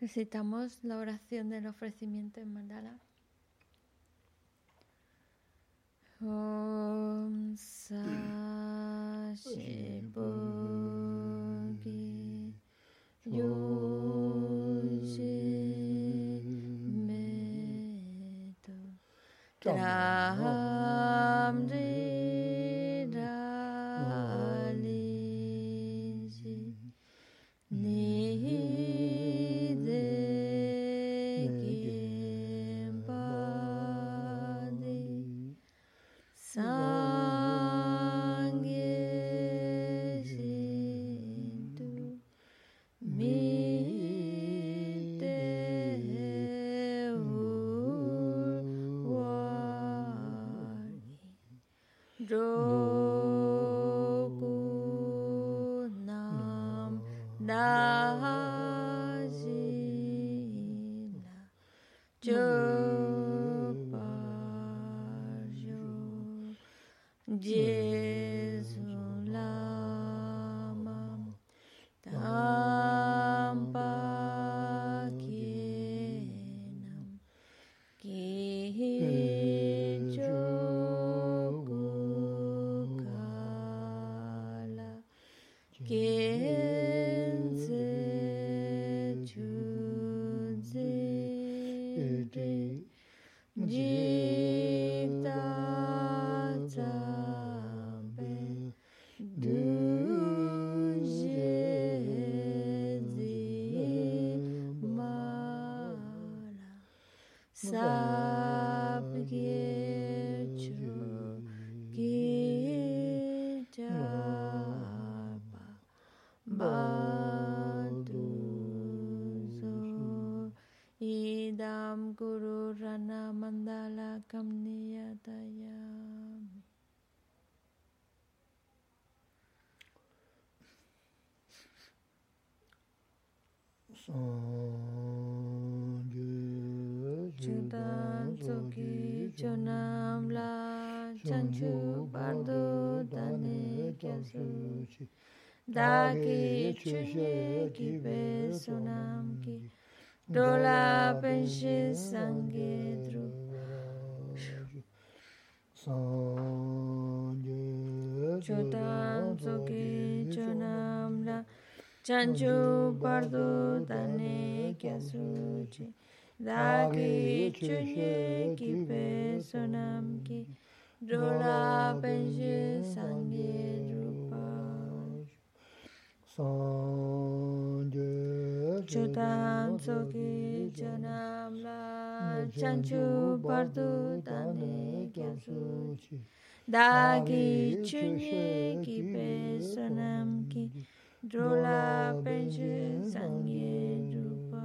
Recitamos la oración del ofrecimiento en mandala. संगे ध्रुव संगे चोताम सोके चोनाम्रा चंचु पर्दो तने क्या सूची दागे चुने की पे सोनाम की डोला पेंजे संगे रूपा संगे चोताम सोके चोनाम chanchu bardu dane gyamsu chi dagi chunye ki pe sanam ki drola penchu sangye drupa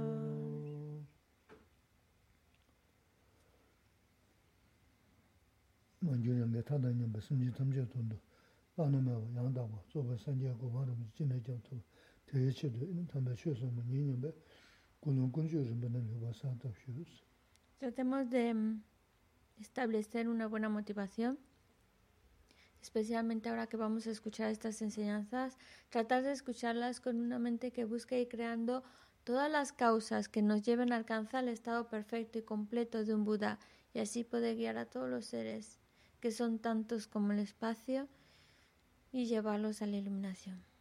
manjuna me tada nyamba simji tamche tondo lana mewa yangdagwa soba sanje gobaram jine gyamtu teye chido ina tanda shio somo nyi nyamba gulung gunshu rinpa namyo wa satab shio Tratemos de establecer una buena motivación, especialmente ahora que vamos a escuchar estas enseñanzas, tratar de escucharlas con una mente que busque ir creando todas las causas que nos lleven a alcanzar el estado perfecto y completo de un Buda y así poder guiar a todos los seres que son tantos como el espacio y llevarlos a la iluminación.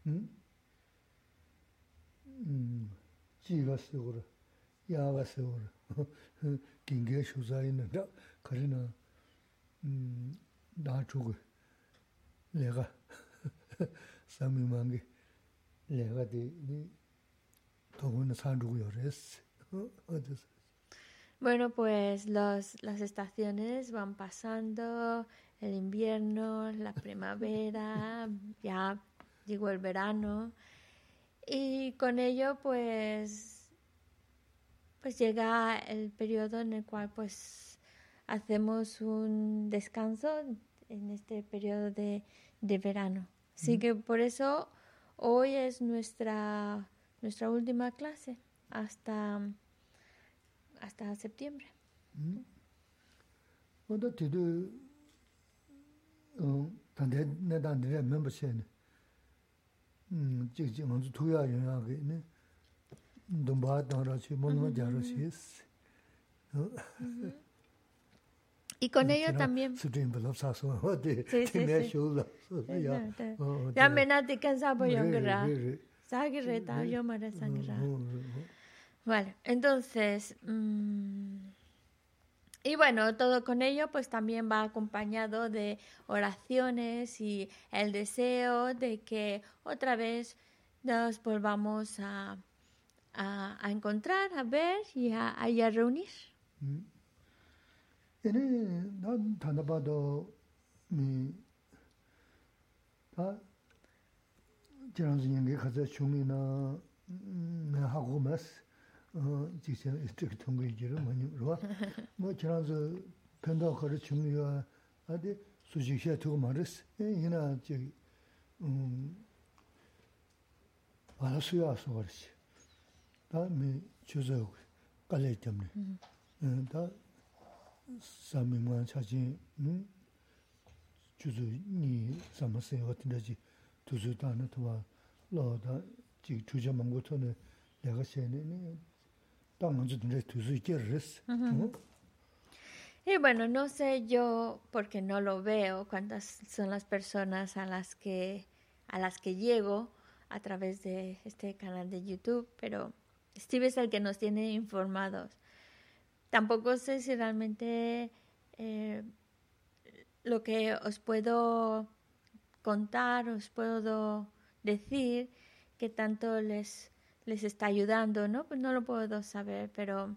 Bueno, pues los, las estaciones van pasando, invierno, la primavera, ya llegó el verano y con ello pues pues llega el periodo en el cual pues hacemos un descanso en este periodo de, de verano. Así que por eso hoy es nuestra, nuestra última clase hasta, hasta septiembre. Y con ello también. Ya me nati cansaba yo yo me Vale, entonces. Y bueno, todo con ello pues también va acompañado de oraciones y el deseo de que otra vez nos volvamos a, a, encontrar, a ver y a, a reunir. Ene, 나 tanda bado mi ta jiranzi nyingi kaza chungi na me hagu mas jiksen istik tungi jiru manyu rwa. Mo jiranzi penda kari chungi ya adi sujik xia tugu maris. Ina jik ala suya aso warichi. Ta mi chuzo kalay jamni. Ta sāmi 차지 음 주주 니 삼마세 같은데지 두주 다는 도와 로다 지 주저 망고토네 내가 세네네 Y bueno, no sé yo, porque no lo veo, cuántas son las personas a las que a las que llego a través de este canal de YouTube, pero Steve es el que nos tiene informados. Tampoco sé si realmente eh, lo que os puedo contar, os puedo decir que tanto les, les está ayudando, ¿no? Pues no lo puedo saber, pero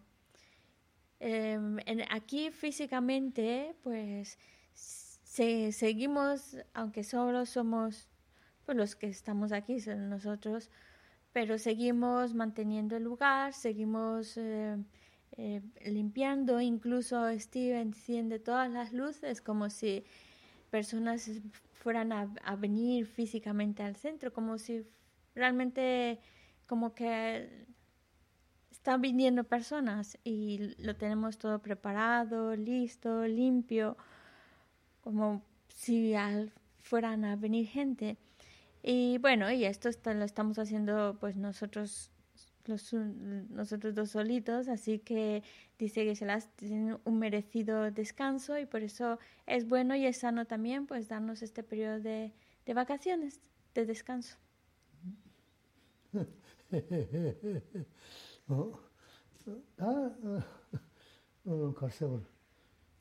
em, aquí físicamente, pues seguimos, aunque solo somos pues, los que estamos aquí, son nosotros, pero seguimos manteniendo el lugar, seguimos... Eh, eh, limpiando, incluso Steve enciende todas las luces como si personas fueran a, venir físicamente al centro, como si realmente como que están viniendo personas y lo tenemos todo preparado, listo, limpio, como si fueran a venir gente. Y bueno, y esto lo estamos haciendo pues nosotros los, nosotros dos solitos, así que dice que se las tienen un merecido descanso y por eso es bueno y es sano también pues darnos este periodo de, de vacaciones, de descanso. 다 어, 가서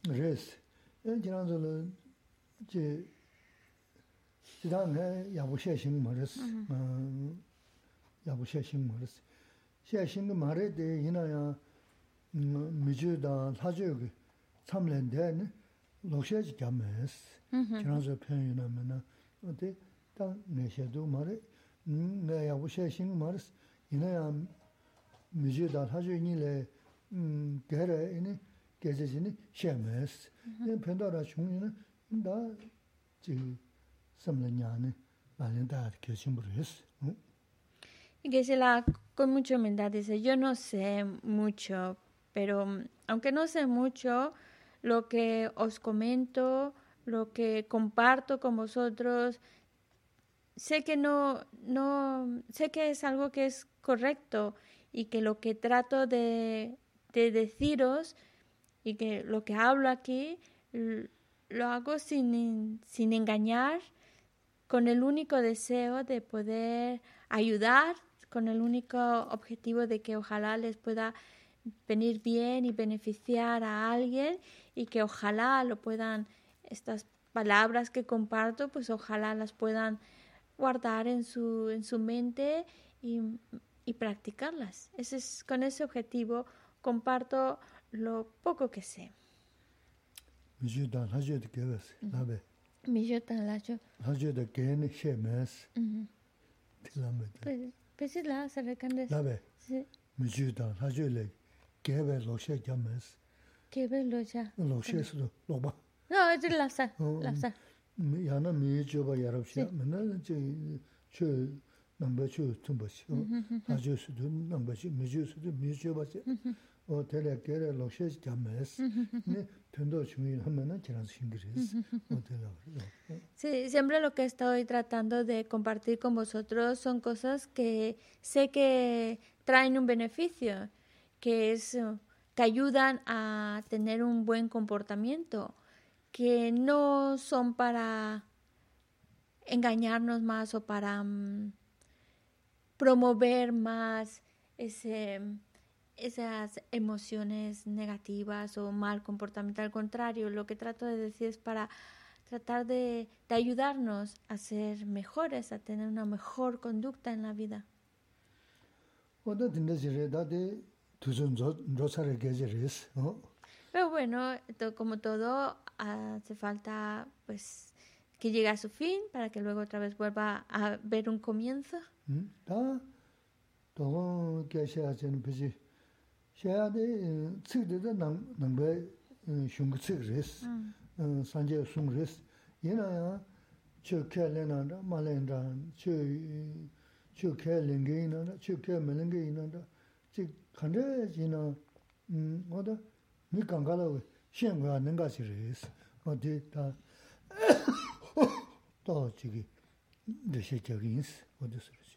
레스. 지난주에 제 지난해 야부셰신 말했어. 어. 야부셰신 말했어. 셰신 말에 대해 이나야 미주다 사주기 참랜데 로셰지 겸했어. 지난주 편이나면은 어때? 다 내셔도 말에 nga ya wushe shing mars, con mucha humildad, dice, yo no sé mucho, pero aunque no sé mucho, lo que os comento, lo que comparto con vosotros, sé que no, no, sé que es algo que es correcto y que lo que trato de, de deciros y que lo que hablo aquí lo hago sin, sin engañar, con el único deseo de poder ayudar, con el único objetivo de que ojalá les pueda venir bien y beneficiar a alguien y que ojalá lo puedan, estas palabras que comparto, pues ojalá las puedan guardar en su, en su mente y, y practicarlas. Ese es, con ese objetivo comparto lo poco que sé. Pues, pues no, es la 야나 미주 바 야럽시 맨날 저저 넘버 2 tum버시 하죠스도 넘버 2 미주스도 미주 바지 o tele kere lokshe james ne tendo chumi hamana chiran singres o tele Sí, siempre lo que estoy tratando de compartir con vosotros son cosas que sé que traen un beneficio, que es que ayudan a tener un buen comportamiento, que no son para engañarnos más o para um, promover más esas emociones negativas o mal comportamiento. Al contrario, lo que trato de decir es para tratar de, de ayudarnos a ser mejores, a tener una mejor conducta en la vida. Pero bueno, como todo, hace falta pues que llegue a su fin para que luego otra vez vuelva a ver un comienzo. ¿Mm? mi kāngāla xiān guā nāngā shī rīs, wā tī tā tā chīgī dā shē chā gīns, wā tī sī rīs.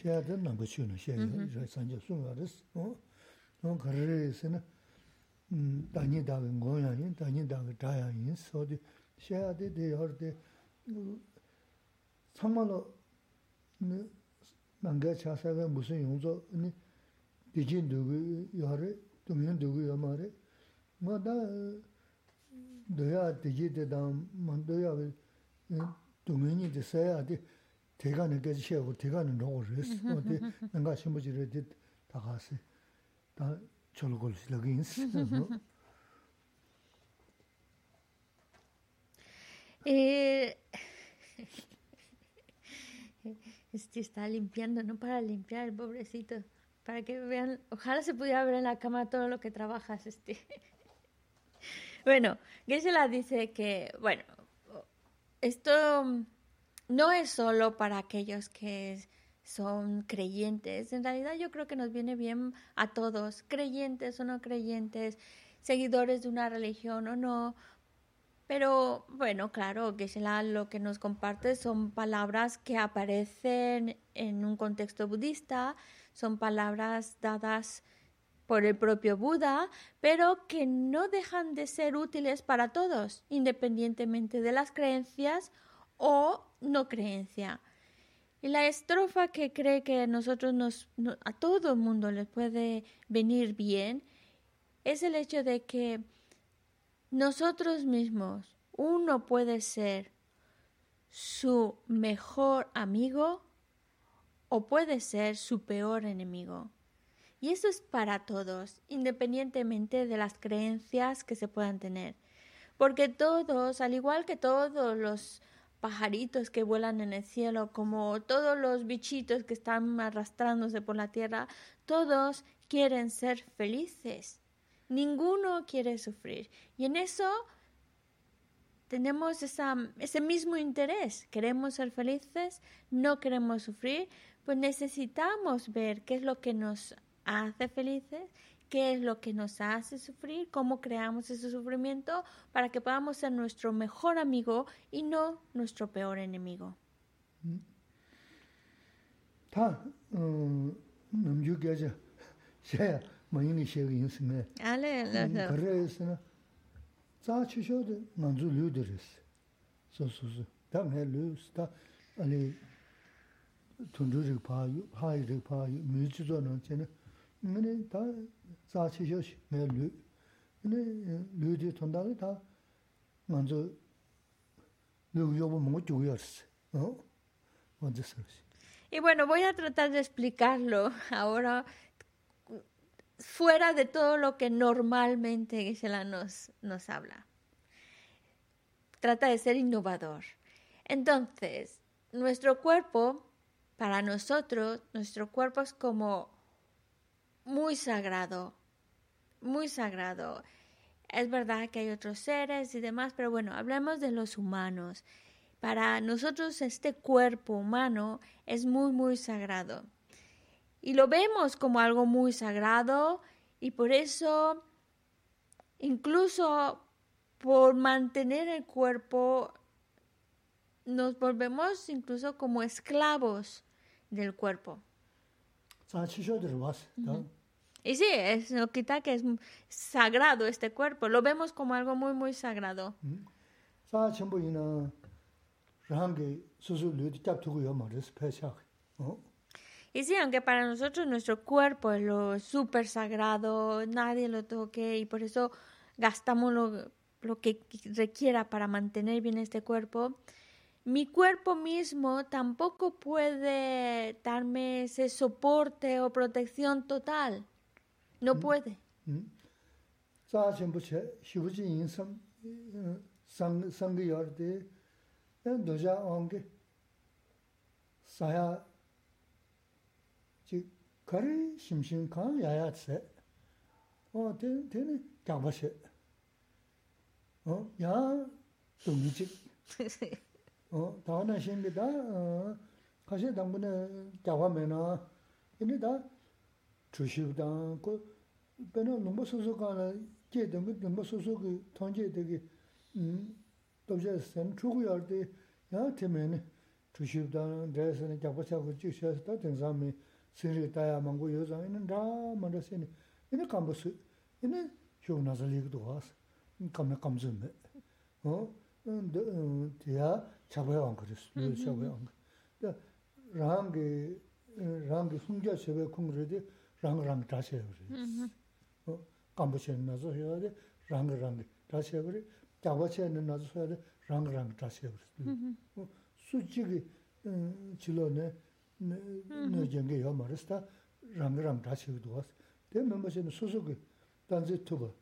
Xiā tā nāmbā chū na xiā yā, rā sāng chā sūng wā rīs, wā kā rī rīs na dā nī dā gā ngō yā yīn, dā nī dā gā dā yā yīn, wā tī xiā tī tī yā rī tī tsāng mā lō nāngā chā sā gā mū sū yōng zō, dī jīn dō gā yā rī, dō mī yōng dō gā yā mā rī, dūgī yō rē, dūngyōn dūgī yō mā dōyā dī jī dī dā mā dōyā dūngyōn yī dī sēyā dī tēgā nā gā jī shē gu tēgā nā rō rē sō dī nāngā shimbō jī rē dī dā gā sē eh, este está limpiando, no para limpiar, pobrecito. Para que vean, ojalá se pudiera ver en la cama todo lo que trabajas, este. bueno, Gisela dice que, bueno, esto no es solo para aquellos que son creyentes. En realidad yo creo que nos viene bien a todos, creyentes o no creyentes, seguidores de una religión o no. Pero bueno, claro, que lo que nos comparte son palabras que aparecen en un contexto budista, son palabras dadas por el propio Buda, pero que no dejan de ser útiles para todos, independientemente de las creencias o no creencia. Y la estrofa que cree que a todo el mundo le puede venir bien es el hecho de que nosotros mismos, uno puede ser su mejor amigo o puede ser su peor enemigo. Y eso es para todos, independientemente de las creencias que se puedan tener. Porque todos, al igual que todos los pajaritos que vuelan en el cielo, como todos los bichitos que están arrastrándose por la tierra, todos quieren ser felices. Ninguno quiere sufrir. Y en eso tenemos esa, ese mismo interés. Queremos ser felices, no queremos sufrir, pues necesitamos ver qué es lo que nos hace felices, qué es lo que nos hace sufrir, cómo creamos ese sufrimiento para que podamos ser nuestro mejor amigo y no nuestro peor enemigo. Y bueno, voy a tratar de explicarlo ahora fuera de todo lo que normalmente Gisela nos, nos habla. Trata de ser innovador. Entonces, nuestro cuerpo, para nosotros, nuestro cuerpo es como muy sagrado, muy sagrado. Es verdad que hay otros seres y demás, pero bueno, hablemos de los humanos. Para nosotros este cuerpo humano es muy, muy sagrado. Y lo vemos como algo muy sagrado y por eso, incluso por mantener el cuerpo, nos volvemos incluso como esclavos del cuerpo. Y sí, es, no quita que es sagrado este cuerpo, lo vemos como algo muy, muy sagrado. Y sí, aunque para nosotros nuestro cuerpo es lo súper sagrado, nadie lo toque y por eso gastamos lo, lo que requiera para mantener bien este cuerpo, mi cuerpo mismo tampoco puede darme ese soporte o protección total. No puede. Hmm? Tsa Chenpoche, Shibuji Yinsam, eh, Sangi Yardi, eh, Doja Ongi, Saya, Kari Shimshin Khan Yaya Tse, O Tene Kyangpache, Ya Dungi Chik, Tawa Na Shingi Da, eh, Kashi Dambu Ne Kyawa Me Na, Ini Da, Chushib Dan, Ko, pēnā lōmbā sōsō kāna kē dōngi lōmbā sōsō kī tōngchē tēki tōpchā sēn chūgu yār tē yā tē mē nē chūshīb dāna dhāyā sēne gyāpa chā ku chīk shā sā tā tēng sā mē sēn rī tāyā māngu yō sā inā dā mā rā sēne inā kāmba sū inā shōg nā sā lī kī duwā sā kāmna kām sū mē tē yā chāpa yā wāng rī sū chāpa yā wāng dā rāng kī rāng kī sūng jā chē bē khuṅ rī tē rāng rāng tā chē rī 다 만들었으니 이네 감버스 이네 쇼나살리도 와서 감나 감즈네 어 대야 chabuya wang karis, yu chabuya wang. Da rangi, rangi sungja chebe kung ridi, rangi rangi dashi yagri. Kambu chen nazo yagri, rangi rangi dashi yagri, jagwa chen nazo yagri, rangi rangi dashi yagri. Su chigi chilo ne, ne jengi yaw maris, da rangi rangi dashi yagri duwas. De mimba chen susu danzi tuba,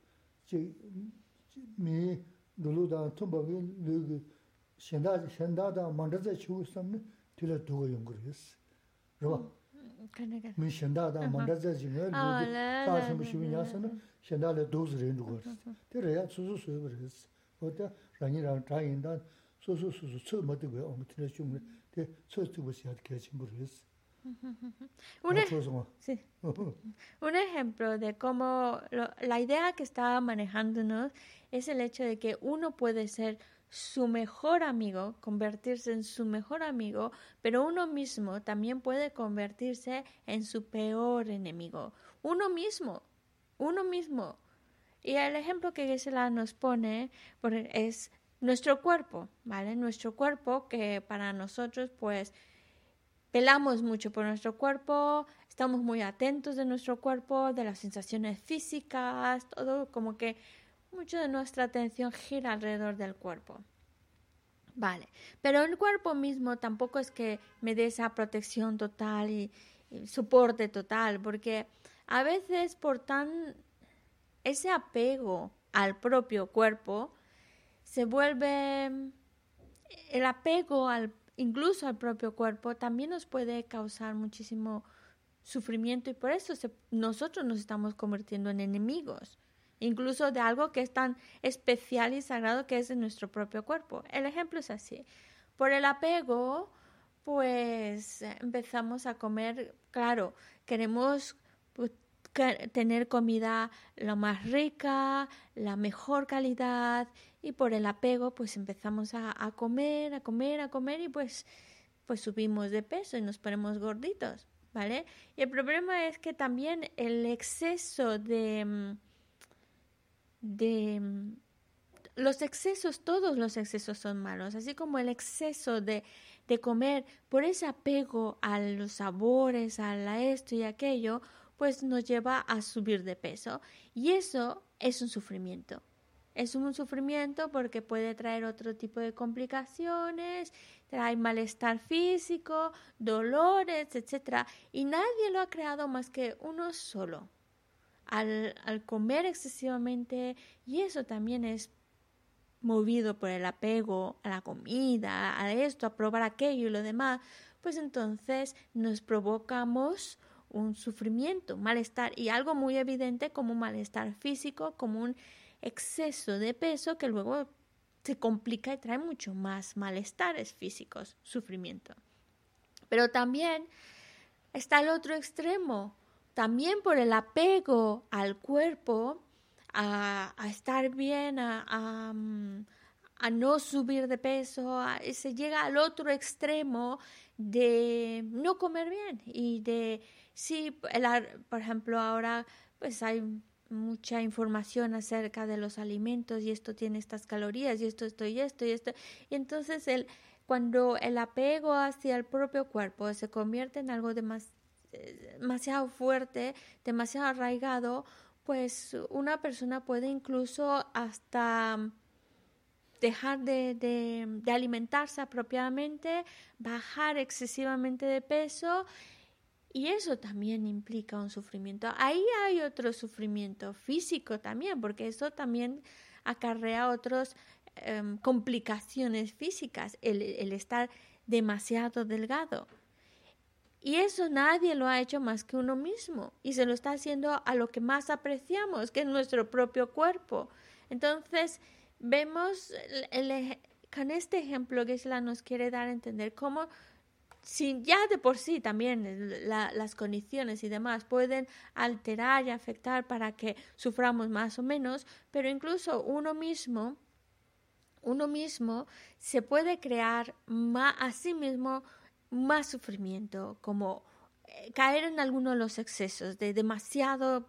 mi lulu dan tuba ki shendā, shendā dā mandazā chūgu samni tīla dhūga yungur yis. Rwa? Mi shendā dā mandazā jingā, tā shimu shimu nyāsa na, shendā dā dhūz rin dhūga yis. Tī rāyā sūsū sūyab yis. O tā rāñi rāñi tā yindā, sūsū sūsū tsū ma dhūga yungu tīla chūngu, tī tsū tsū bā shiyāt kia chingur yis. Un ejemplo de cómo lo, la idea que estaba manejándonos es el hecho de que uno puede ser su mejor amigo, convertirse en su mejor amigo, pero uno mismo también puede convertirse en su peor enemigo. Uno mismo, uno mismo. Y el ejemplo que Gisela nos pone es nuestro cuerpo, ¿vale? Nuestro cuerpo que para nosotros pues pelamos mucho por nuestro cuerpo, estamos muy atentos de nuestro cuerpo, de las sensaciones físicas, todo como que mucho de nuestra atención gira alrededor del cuerpo. Vale, pero el cuerpo mismo tampoco es que me dé esa protección total y, soporte total, porque a veces por tan ese apego al propio cuerpo se vuelve el apego al incluso al propio cuerpo también nos puede causar muchísimo sufrimiento y por eso nosotros nos estamos convirtiendo en enemigos incluso de algo que es tan especial y sagrado que es de nuestro propio cuerpo. El ejemplo es así. Por el apego, pues empezamos a comer, claro, queremos pues, tener comida lo más rica, la mejor calidad y por el apego pues empezamos a, comer, a comer, a comer y pues, pues subimos de peso y nos ponemos gorditos, ¿vale? Y el problema es que también el exceso de mm, de mm, los excesos, todos los excesos son malos, así como el exceso de, de comer por ese apego a los sabores, a esto y aquello, pues nos lleva a subir de peso. Y eso es un sufrimiento. Es un sufrimiento porque puede traer otro tipo de complicaciones, trae malestar físico, dolores, etc. Y nadie lo ha creado más que uno solo, al, comer excesivamente y eso también es movido por el apego a la comida, a esto, a probar aquello y lo demás, pues entonces nos provocamos un sufrimiento, malestar y algo muy evidente como un malestar físico, como un exceso de peso que luego se complica y trae mucho más malestares físicos, sufrimiento. Pero también está el otro extremo, también por el apego al cuerpo, a, estar bien, a, mm, a, no subir de peso, se llega al otro extremo de no comer bien y de, sí, por ejemplo, ahora pues hay mucha información acerca de los alimentos y esto tiene estas calorías y esto, esto y esto y esto. Y entonces el, cuando el apego hacia el propio cuerpo se convierte en algo de más demasiado fuerte, demasiado arraigado, pues una persona puede incluso hasta dejar de, alimentarse apropiadamente, bajar excesivamente de peso y eso también implica un sufrimiento. Ahí hay otro sufrimiento físico también, porque eso también acarrea otras em, complicaciones físicas, el estar demasiado delgado. Y eso nadie lo ha hecho más que uno mismo y se lo está haciendo a lo que más apreciamos, que es nuestro propio cuerpo. Entonces, vemos con este ejemplo que Isla nos quiere dar a entender cómo si ya de por sí también las condiciones y demás pueden alterar y afectar para que suframos más o menos, pero incluso uno mismo, uno mismo se puede crear a sí mismo más sufrimiento, como eh, caer en alguno de los excesos, de demasiado,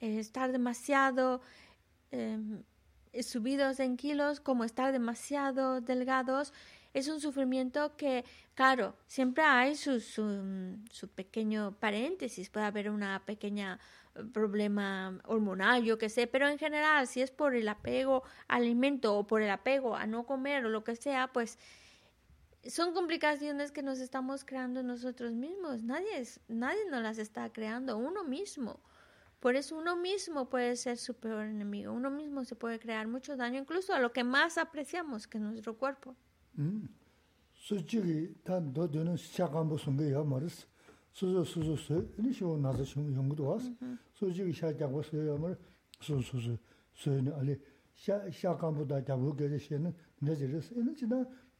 eh, estar demasiado em, subidos en kilos, como estar demasiado delgados, es un sufrimiento que, claro, siempre hay su, su, pequeño paréntesis, puede haber una pequeña eh, problema hormonal, yo qué sé, pero en general, si es por el apego al alimento o por el apego a no comer o lo que sea, pues son complicaciones que nos estamos creando nosotros mismos. Nadie, es, nadie nos las está creando, uno mismo. Por eso uno mismo puede ser su peor enemigo. Uno mismo se puede crear mucho daño, incluso a lo que más apreciamos, que nuestro cuerpo.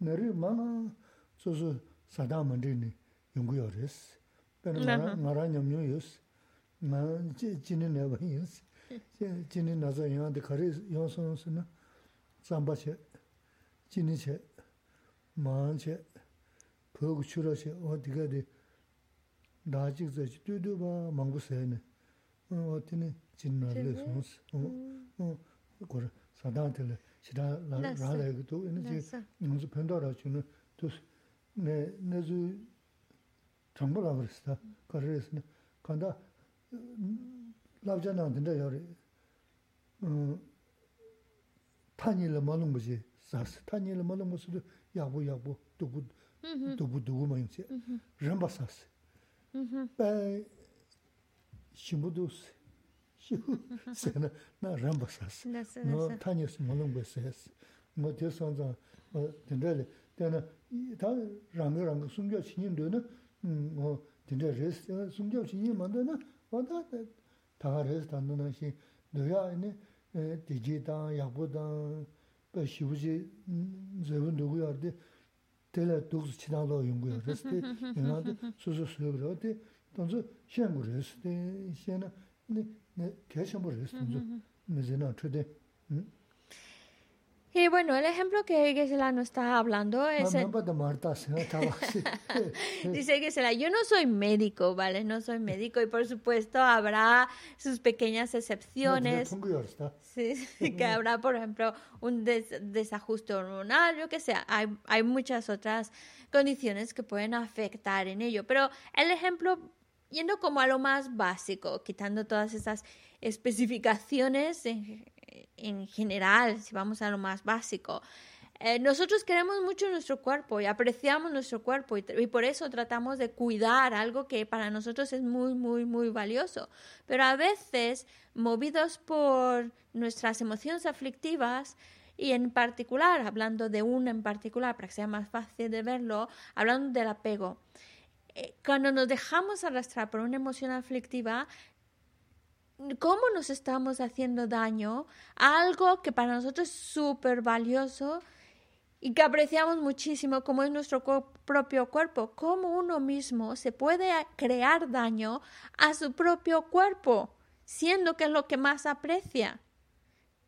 nari 마나 소소 사다 만드니 연구여레스 배는 나라 나라 냠뇨요스 나 지는 내버인스 지는 나서 영한테 거래 요소스는 잠바체 지니체 마체 보고 추러시 어디가 돼 나직서 뒤도 봐 망고세네 어디는 진나를 손스 어 그걸 사다한테 sadaa tili. shirā rā rā tō, ina jī ngō sō pēntō rā chū nō, tō sō, nē, nē sō 정보 가버렸어. 그래서 간다. 라브잖아 근데 여기 음 타니를 먹는 거지. 사스 타니를 먹는 것도 야부 야부 두부 두부 두부 뭐 이제 람바사스. 음. 배 심부도스. 세나 나 람바사스. 너 타니스 먹는 거 했어. 뭐 대선자 어 근데 때는 다 랑랑 숨겨 신인도는 뭐 진짜 레스 숨겨 신이 만드나 와다 다 레스 단는 시 너야 아니 디지다 야보다 그 시부지 저분 누구야데 텔레 독스 지나도 연구야 레스데 내가데 소소 소그러데 동서 시행을 레스데 시에나 Y bueno, el ejemplo que Gisela nos está hablando es... El... Dice Gisela, yo no soy médico, ¿vale? No soy médico y por supuesto habrá sus pequeñas excepciones. Sí, que habrá, por ejemplo, un des desajuste hormonal, yo que sea. Hay, hay muchas otras condiciones que pueden afectar en ello. Pero el ejemplo yendo como a lo más básico, quitando todas esas especificaciones en general, si vamos a lo más básico. Eh, nosotros queremos mucho nuestro cuerpo y apreciamos nuestro cuerpo y, por eso tratamos de cuidar algo que para nosotros es muy, muy, muy valioso. Pero a veces, movidos por nuestras emociones aflictivas, y en particular, hablando de una en particular, para que sea más fácil de verlo, hablando del apego. Eh, cuando nos dejamos arrastrar por una emoción aflictiva, cómo nos estamos haciendo daño a algo que para nosotros es súper valioso y que apreciamos muchísimo como es nuestro propio cuerpo, cómo uno mismo se puede crear daño a su propio cuerpo, siendo que es lo que más aprecia.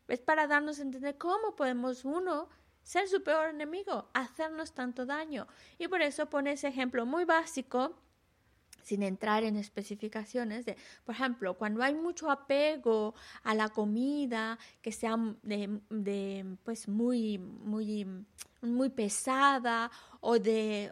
Es para darnos a entender cómo podemos uno ser su peor enemigo, hacernos tanto daño. Y por eso pone ese ejemplo muy básico sin entrar en especificaciones de, por ejemplo, cuando hay mucho apego a la comida que sea de, pues muy, muy, muy pesada o de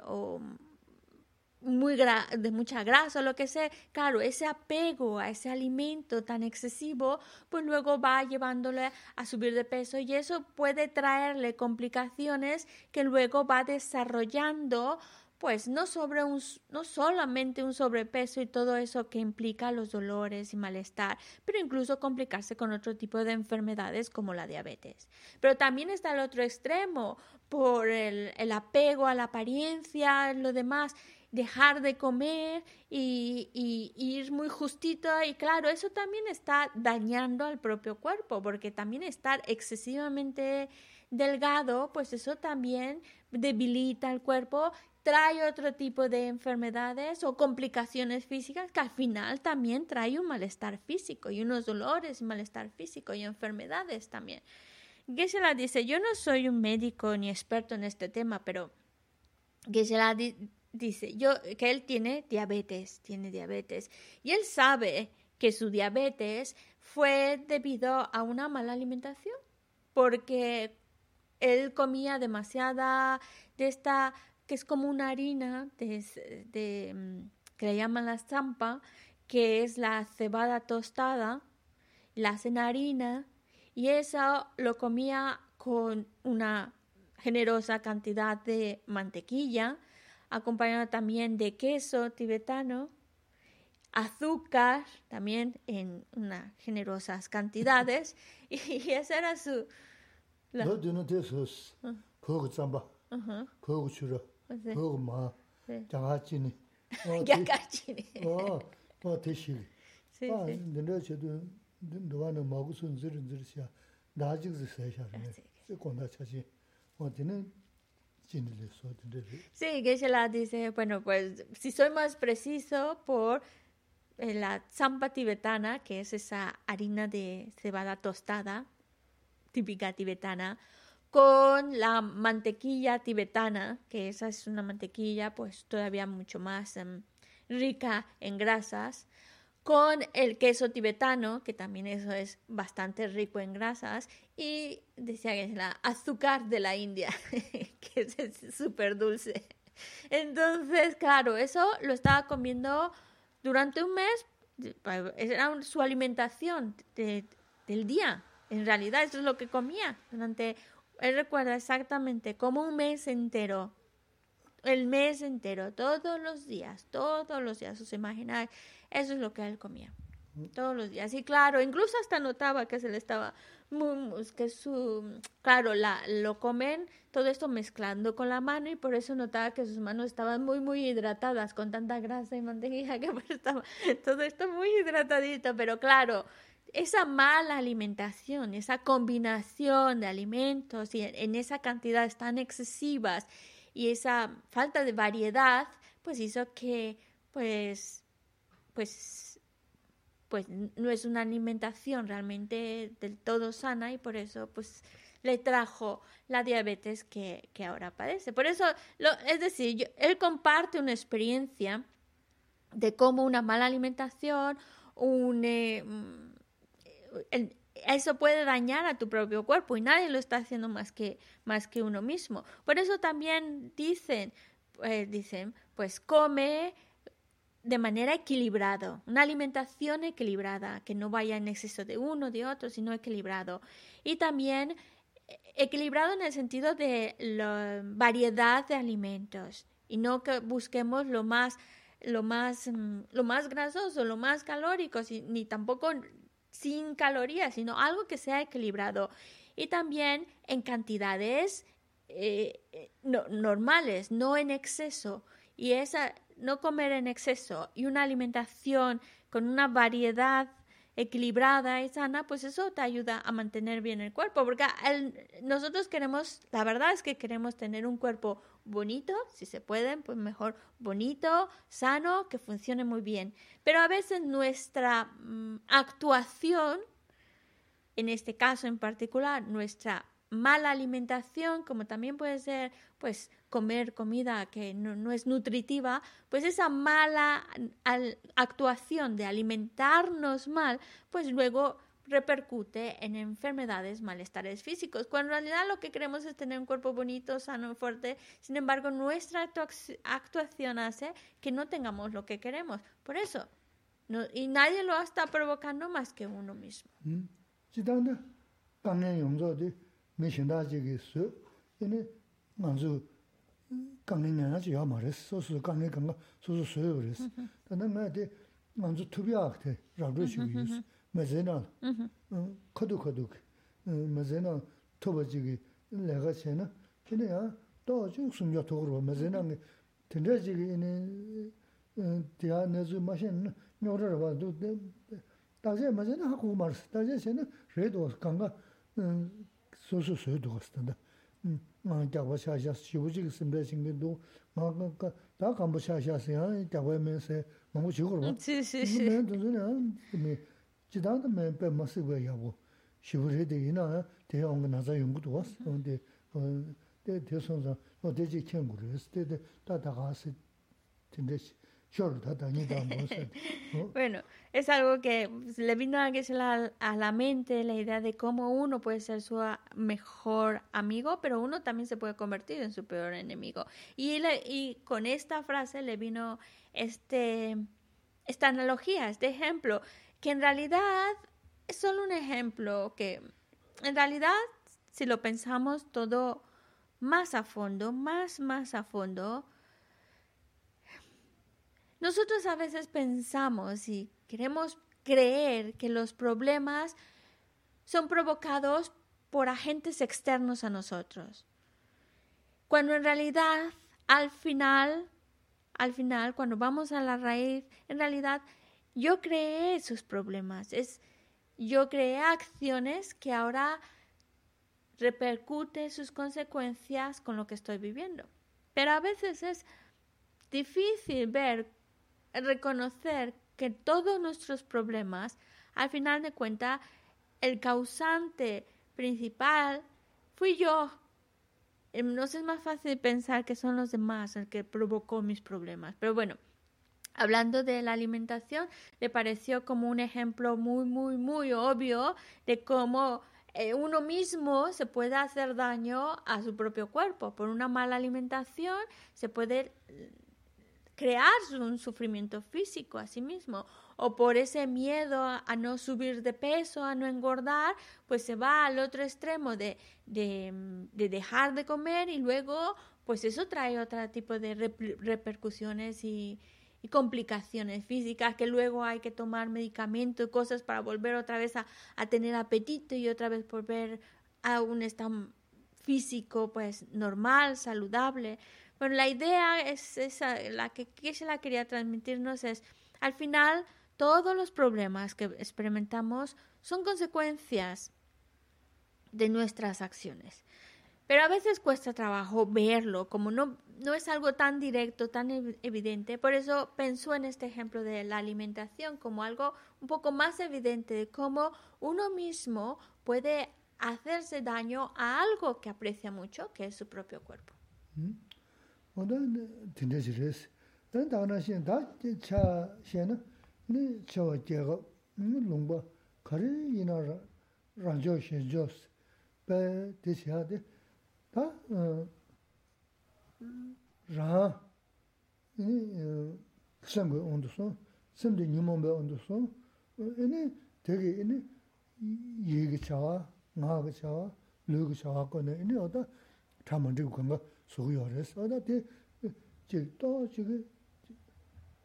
muy de mucha grasa o lo que sea, claro, ese apego a ese alimento tan excesivo, pues luego va llevándole a subir de peso y eso puede traerle complicaciones que luego va desarrollando pues no, sobre un, no solamente un sobrepeso y todo eso que implica los dolores y malestar, pero incluso complicarse con otro tipo de enfermedades como la diabetes. Pero también está el otro extremo, por el, el apego a la apariencia, lo demás, dejar de comer y, y, ir muy justito y claro, eso también está dañando al propio cuerpo, porque también estar excesivamente delgado, pues eso también debilita el cuerpo trae otro tipo de enfermedades o complicaciones físicas que al final también trae un malestar físico y unos dolores malestar físico y enfermedades también. Gisela dice, yo no soy un médico ni experto en este tema, pero Gisela dice yo, que él tiene diabetes, tiene diabetes, y él sabe que su diabetes fue debido a una mala alimentación, porque él comía demasiada de esta que es como una harina de, mm, que le llaman la zampa, que es la cebada tostada, la hacen harina y eso lo comía con una generosa cantidad de mantequilla, acompañado también de queso tibetano, azúcar también en unas generosas cantidades y, esa era su... La... Uh ah. -huh. Ah, sí, sí. Sí, Geshe-la dice, bueno, pues si soy más preciso por la zampa tibetana, que es esa harina de cebada tostada, típica tibetana, con la mantequilla tibetana, que esa es una mantequilla pues todavía mucho más em, rica en grasas, con el queso tibetano, que también eso es bastante rico en grasas, y decía que es la azúcar de la India, que es súper dulce. Entonces, claro, eso lo estaba comiendo durante un mes, era su alimentación del día. En realidad, eso es lo que comía durante, él recuerda exactamente como un mes entero el mes entero, todos los días, todos los días, os imagináis, eso es lo que él comía, todos los días. Y claro, incluso hasta notaba que se le estaba, que su, claro, la, lo comen todo esto mezclando con la mano y por eso notaba que sus manos estaban muy, muy hidratadas con tanta grasa y mantequilla que estaba todo esto muy hidratadito, pero claro, esa mala alimentación, esa combinación de alimentos y en esas cantidades tan excesivas y esa falta de variedad pues hizo que pues pues pues no es una alimentación realmente del todo sana y por eso pues le trajo la diabetes que, ahora padece. Por eso, lo, es decir, él comparte una experiencia de cómo una mala alimentación, un, eh, mm, eso puede dañar a tu propio cuerpo y nadie lo está haciendo más que, más que uno mismo. Por eso también dicen, pues, dicen, pues come de manera equilibrada, una alimentación equilibrada, que no vaya en exceso de uno, de otro, sino equilibrado. Y también eh, equilibrado en el sentido de la variedad de alimentos y no que busquemos lo más lo más mm, lo más grasoso, lo más calórico, ni tampoco sin calorías, sino algo que sea equilibrado. Y también en cantidades eh, eh, normales, no en exceso. Y esa, no comer en exceso y una alimentación con una variedad equilibrada y sana, pues eso te ayuda a mantener bien el cuerpo, porque nosotros queremos, la verdad es que queremos tener un cuerpo bonito, si se pueden, pues mejor bonito, sano, que funcione muy bien. Pero a veces nuestra mm, actuación, en este caso en particular, nuestra mala alimentación, como también puede ser pues comer comida que no, es nutritiva, pues esa mala actuación de alimentarnos mal, pues luego repercute en enfermedades, malestares físicos, cuando en realidad lo que queremos es tener un cuerpo bonito, sano, fuerte, sin embargo nuestra actuación hace que no tengamos lo que queremos. Por eso, no, y nadie lo está provocando más que uno mismo. Mm. mē shindā chīgī sū, yīni ngā dzū kāngni ngā chī yā mā rēs, sō sū kāngni kāngā sō sū sū yō rēs. Tānā mē tī ngā sū tūbi āk tē rāb rō chīgī sū, mē zē nā, kato kato kī, mē zē nā tōba chīgī lē gā chē na, yīni yā tō chī sūm yā tō rō, mē zē nā ngī tēndrā chīgī yīni tī yā nē sū mā shēn nyō rā rā bā, tā chē mā chē nā hā kū mā rēs, tā chē chē na rē tō kāngā 소소 소도 갔다. 음. 아, 자고 샤샤 시부지 심배 신경도 막가 다 간부 샤샤스야. 자고면서 너무 지고로. 시, 시, 시. 네, 도저는 네. 지다도 매배 마스고 야고. 시부리데 이나 대형 나자 연구도 왔어. 근데 어, 대 대선자 어 대지 kengu를 했을 때 다다가서 근데 bueno, es algo que le vino a, a la mente la idea de cómo uno puede ser su mejor amigo, pero uno también se puede convertir en su peor enemigo. Y, y con esta frase le vino este, esta analogía, este ejemplo, que en realidad es solo un ejemplo, que en realidad, si lo pensamos todo más a fondo, más, más a fondo, nosotros a veces pensamos y queremos creer que los problemas son provocados por agentes externos a nosotros. Cuando en realidad, al final, al final, cuando vamos a la raíz, en realidad yo creé esos problemas. Es, yo creé acciones que ahora repercuten sus consecuencias con lo que estoy viviendo. Pero a veces es difícil ver reconocer que todos nuestros problemas, al final de cuentas, el causante principal fui yo. Em, no es más fácil pensar que son los demás el que provocó mis problemas. Pero bueno, hablando de la alimentación, le pareció como un ejemplo muy, muy, muy obvio de cómo eh, uno mismo se puede hacer daño a su propio cuerpo. Por una mala alimentación se puede crear un sufrimiento físico a sí mismo o por ese miedo a, no subir de peso, a no engordar, pues se va al otro extremo de, de, dejar de comer y luego pues eso trae otro tipo de repercusiones y, complicaciones físicas que luego hay que tomar medicamentos y cosas para volver otra vez a, a tener apetito y otra vez volver a un estado físico pues normal, saludable. Bueno, la idea es esa, la que, se la quería transmitirnos es, al final, todos los problemas que experimentamos son consecuencias de nuestras acciones. Pero a veces cuesta trabajo verlo, como no, no es algo tan directo, tan evidente. Por eso pensó en este ejemplo de la alimentación como algo un poco más evidente de cómo uno mismo puede hacerse daño a algo que aprecia mucho, que es su propio cuerpo. ¿Mm? 어떤 딘데지레스 난 다나신 다차 셴은 네 저와 제가 네 롱바 가리 이나 라조 셴조스 베 디샤데 다 라, 이, 그상고 온도소, 심도 니몬베 온도소, 이니 되게 이니 얘기 차와, 나가 차와, 르기 차와 거네. 이니 어다 담은 되고 그런 소요레스 아다데 제또 지금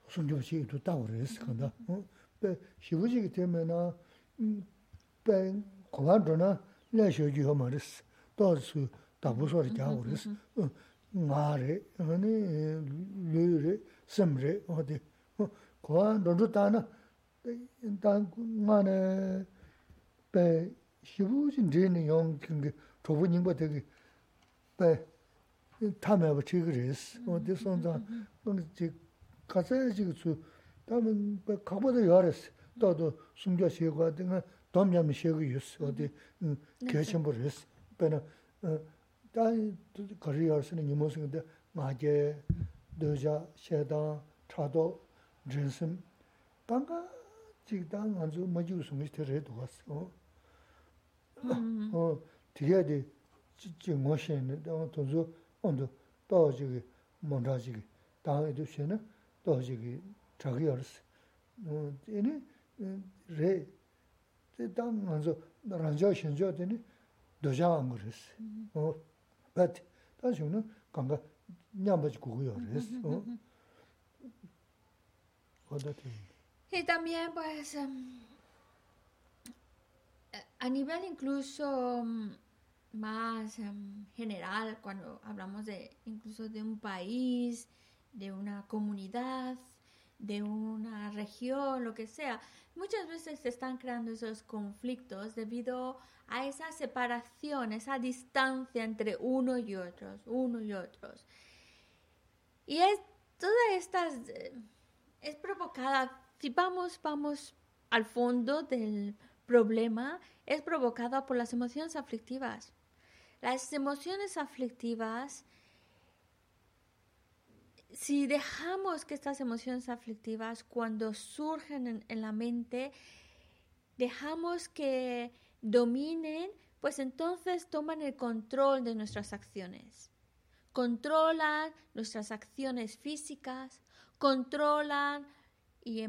순조시도 따오레스 간다 어?베 시부지기 때문에나 음뱅 고만도나 내셔지 하마레스 또스 답부서리 자오레스 마레 아니 르르 섬레 어디 고만도도 따나 일단 나네 베 시부진 되는 용 근데 조부 되게 베 타메바 치그레스 어디 손자 뭔지 가자지 그수 다음은 각보다 열었어 또도 숨겨 쉬고 등은 덤냠이 쉬고 있어 어디 계신 버렸어 배나 다 거리어스는 이모스인데 마게 도자 셰다 차도 진심 방가 지단 안주 뭐지 숨이 들어도 왔어 어 되게 지 뭐시는 또 온도 또 저기 뭔가 저기 다음에 주시는 또 저기 자기 알았어. 뭐 얘네 레 대단 먼저 란저 신저 되니 도자 안 그랬어. 어. but 다시는 강가 냠바지 구고요 그랬어. 어. 어다티. Y también pues um, a nivel incluso um, más em, general cuando hablamos de incluso de un país, de una comunidad, de una región, lo que sea. Muchas veces se están creando esos conflictos debido a esa separación, esa distancia entre uno y otros, uno y otros. Y es toda esta eh, es provocada, si vamos, vamos al fondo del problema, es provocada por las emociones aflictivas. Las emociones aflictivas, si dejamos que estas emociones aflictivas cuando surgen en, la mente, dejamos que dominen, pues entonces toman el control de nuestras acciones. Controlan nuestras acciones físicas, controlan y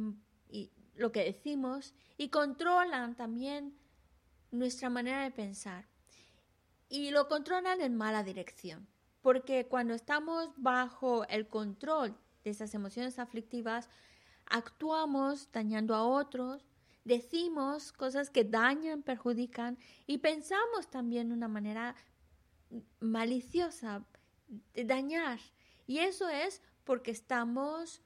lo que decimos y controlan también nuestra manera de pensar y lo controlan en mala dirección. Porque cuando estamos bajo el control de esas emociones aflictivas, actuamos dañando a otros, decimos cosas que dañan, perjudican y pensamos también de una manera maliciosa de dañar. Y eso es porque estamos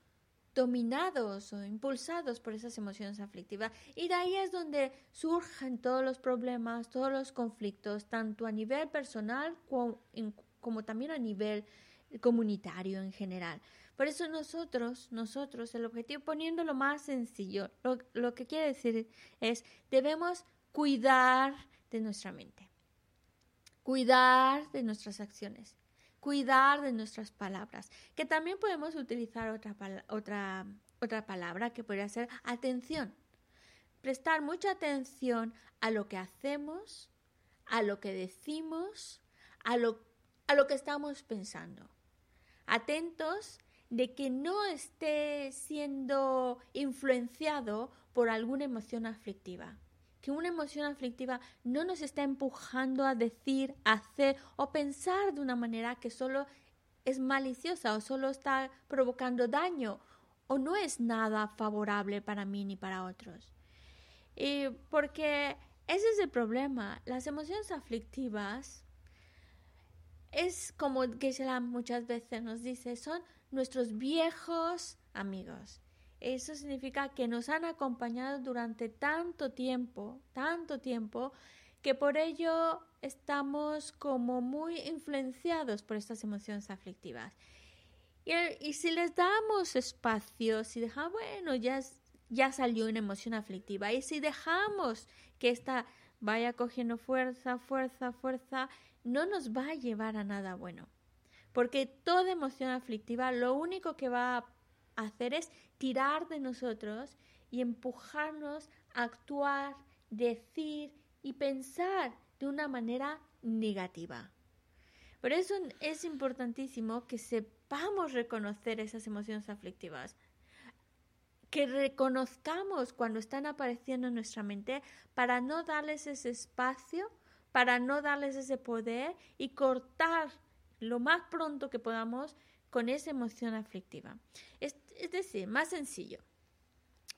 dominados o impulsados por esas emociones aflictivas. Y de ahí es donde surgen todos los problemas, todos los conflictos, tanto a nivel personal como, también a nivel comunitario en general. Por eso nosotros, nosotros, el objetivo, poniéndolo más sencillo, lo, lo que quiere decir es, debemos cuidar de nuestra mente, cuidar de nuestras acciones, cuidar de nuestras palabras, que también podemos utilizar otra, otra, otra palabra que podría ser atención. Prestar mucha atención a lo que hacemos, a lo que decimos, a lo, a lo que estamos pensando. Atentos de que no esté siendo influenciado por alguna emoción aflictiva. Que una emoción aflictiva no nos está empujando a decir, hacer o pensar de una manera que solo es maliciosa o solo está provocando daño o no es nada favorable para mí ni para otros. Y porque ese es el problema. Las emociones aflictivas es como Geshe-la muchas veces nos dice, son nuestros viejos amigos. Eso significa que nos han acompañado durante tanto tiempo, tanto tiempo, que por ello estamos como muy influenciados por estas emociones aflictivas. Y, si les damos espacio, si dejamos, bueno, ya, ya salió una emoción aflictiva, y si dejamos que esta vaya cogiendo fuerza, fuerza, fuerza, no nos va a llevar a nada bueno. Porque toda emoción aflictiva lo único que va a hacer es tirar de nosotros y empujarnos a actuar, decir y pensar de una manera negativa. Por eso es importantísimo que sepamos reconocer esas emociones aflictivas, que reconozcamos cuando están apareciendo en nuestra mente para no darles ese espacio, para no darles ese poder y cortar lo más pronto que podamos con esa emoción aflictiva. Es, decir, más sencillo.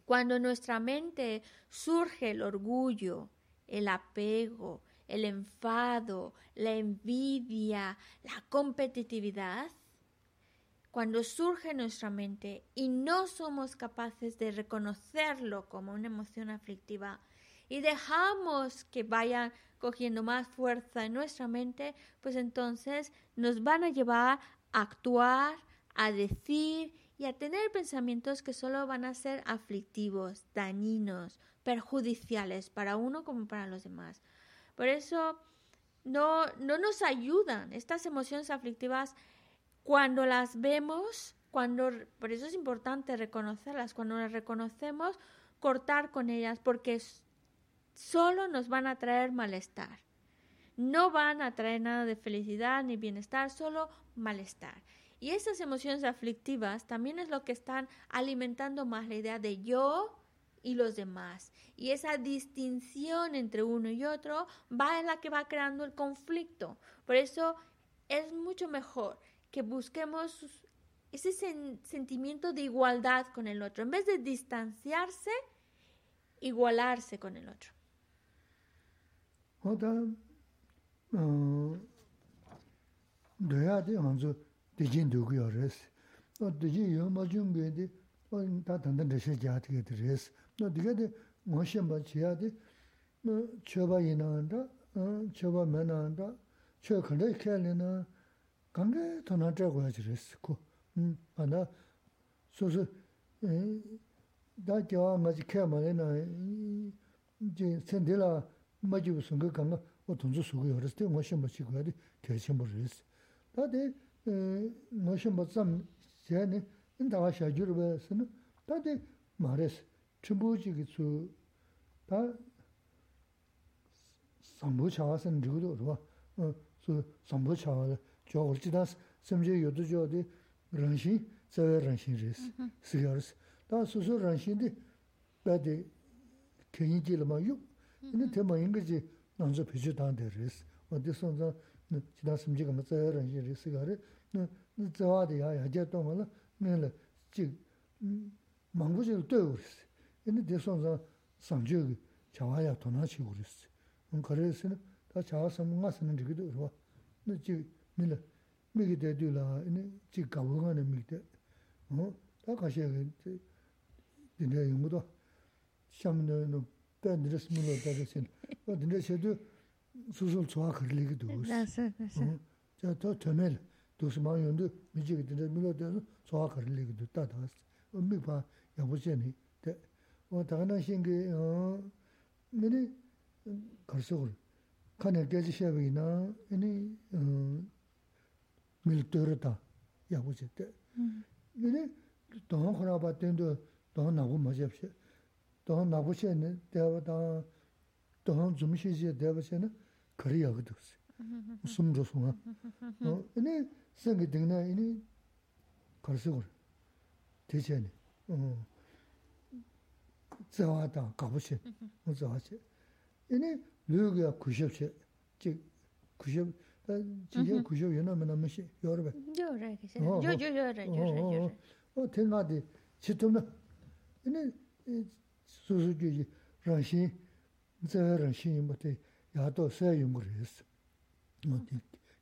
Cuando en nuestra mente surge el orgullo, el apego, el enfado, la envidia, la competitividad, cuando surge en nuestra mente y no somos capaces de reconocerlo como una emoción aflictiva y dejamos que vayan cogiendo más fuerza en nuestra mente, pues entonces nos van a llevar actuar, a decir y a tener pensamientos que solo van a ser aflictivos, dañinos, perjudiciales para uno como para los demás. Por eso no, no nos ayudan estas emociones aflictivas cuando las vemos, cuando, por eso es importante reconocerlas, cuando las reconocemos, cortar con ellas, porque solo nos van a traer malestar. No van a traer nada de felicidad ni bienestar, solo malestar. Y esas emociones aflictivas también es lo que están alimentando más la idea de yo y los demás. Y esa distinción entre uno y otro va en la que va creando el conflicto. Por eso es mucho mejor que busquemos ese sentimiento de igualdad con el otro. En vez de distanciarse, igualarse con el otro. dōyā dī ānzu dījīn dōgu yō rēs. Nō dījīn yō mā chūng gui dī, tā tāndan dāshā jā tī gā dī rēs. Nō dīgā dī ngō shiān bā chiyā dī, chōba yī nā ndā, chōba mē nā ndā, chō kāndā yī lī nā, kāndā tō nā chā guā chī rēs kū. Āndā, sō sō, dā kiawā ngā chī mā nā, jī sēn dī lā mā chī wū sōng gā 뭐 돈주 수고 열었을 때 뭐시 뭐시 그거리 대신 모르겠어. 다데 뭐시 뭐좀 제네 인다와 샤주르 베스는 다데 말레스 춤부지기 수다 sambu chawa san rigo rwa, su sambu chawa la, jo urchi das samje yodo jo di ranshin, tsawe ranshin res, sigaris. Da susu ranshin di badi kenyi jilama yuk, ini tema ingaji nāngzō pēchū tāndē rēs. Wā tī sōngzō jidā sīmchī kāma tsāyā rāngshī rēs kā rē, nā tsāwā tī yā yā jā tōngwa lā, mē lā jī māngbō chī rā tō yu rēs. Yā tī sōngzō sāngchī kī chāwā yā tōnā chī yu rēs. Wā kā rē sī nā, tā chāwā sāma ngā sā nā rī kī tō rwa, nā jī mē lā, mē kī tē tū lā, jī gāwā ngā nā mē kī tē. Tā kā shē kī tī nā 다 늘었으면 어떠겠어요. 어 근데 쟤도 수술 좋아 걸리게 되고. 나서 나서. 저또 터멜 도스만 연도 미지게 되는데 밀어도 좋아 걸리게 됐다 다. 엄미 봐. 야 보시니. 어 다가나 신게 어 근데 걸서고 칸에 계지셔야 되나. 아니 어 밀터르다. 야 보시대. 근데 더 하나 봤던데 더 나고 맞아 없이 dāng nābu xie nē, dāwa dāng, dāng dzum xie xie dāwa xie nē, kari yāgu dhūs, sum dhūs ngā. Nē, sēngi dīng nā, nē, kari sī gur, tē xie nē, dzawā dāng, kābu xie, dzawā xie. Nē, lū gā kushab xie, jī kushab, jī yā kushab yā nā mē nā mē xie, yō rā bē. Yō rā kī xie, yō yō yō rā, yō rā, yō rā. su su ju ji rangshin, zaya rangshin yinpa te yato saya yungu res,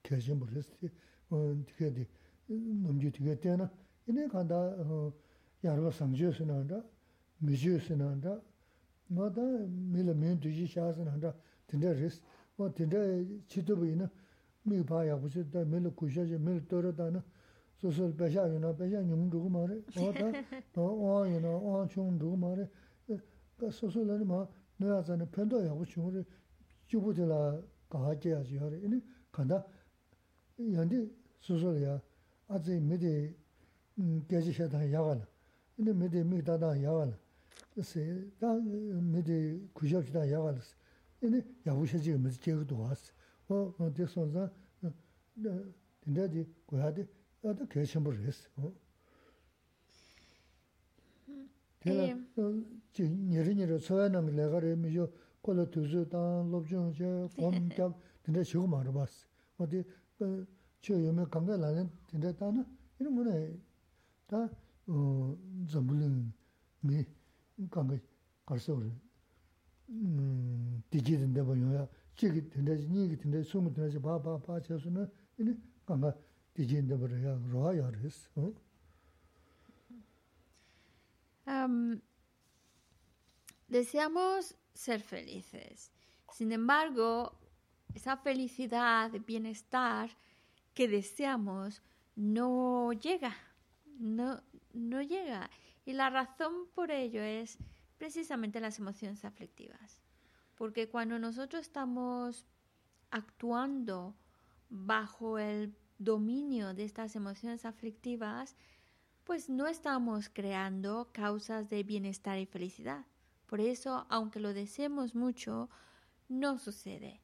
kyashin bu res, tike di namju tike tena, ine kanda yarwa sangju sinanda, miju sinanda, nga da mila min tuji shaa sinanda, tinda res, wa tinda chitubu ina, mi paa yakuchi, da mila kushaji, mila tora da susul pesha yuna, pesha nyung dhugu maare, owa da, owa yuna, owa chung dhugu maare, 데 치도부이나 미 봐야 무슨 다 밀로 구셔지 밀 떨어다나 소소 배샤이나 배샤 용두고 말해 어다 어 어이나 어 총두고 말해 그 소소는 뭐 내가 전에 편도 하고 중으로 chubutila kaha jaya jihari, ini kanda yandi susuli ya azi midi gyaji shaydan yagala, ini midi migdadan yagala, si da midi kushab shaydan yagala, ini yabu shajiga midi jaygu duwaasi. O, di sonza, dinda di goyadi, yada kayashimbo chi nyeri nyeri tsuwaya nami lagari mi yo kola tuzu dan lobchung che gom kyab tinda shigo marabas. Wadi che yome kanga lalan tinda dana ina muna da zambulin mi kanga karsa uri digi tinda ba yoya chigi tinda chi nyigi tinda sungu tinda chi ba ba ba che su na ina kanga digi tinda ba roya roha ya res. Um, deseamos ser felices. Sin embargo, esa felicidad, bienestar que deseamos no llega, no, no llega. Y la razón por ello es precisamente las emociones aflictivas. Porque cuando nosotros estamos actuando bajo el dominio de estas emociones aflictivas, pues no estamos creando causas de bienestar y felicidad. Por eso, aunque lo deseemos mucho, no sucede.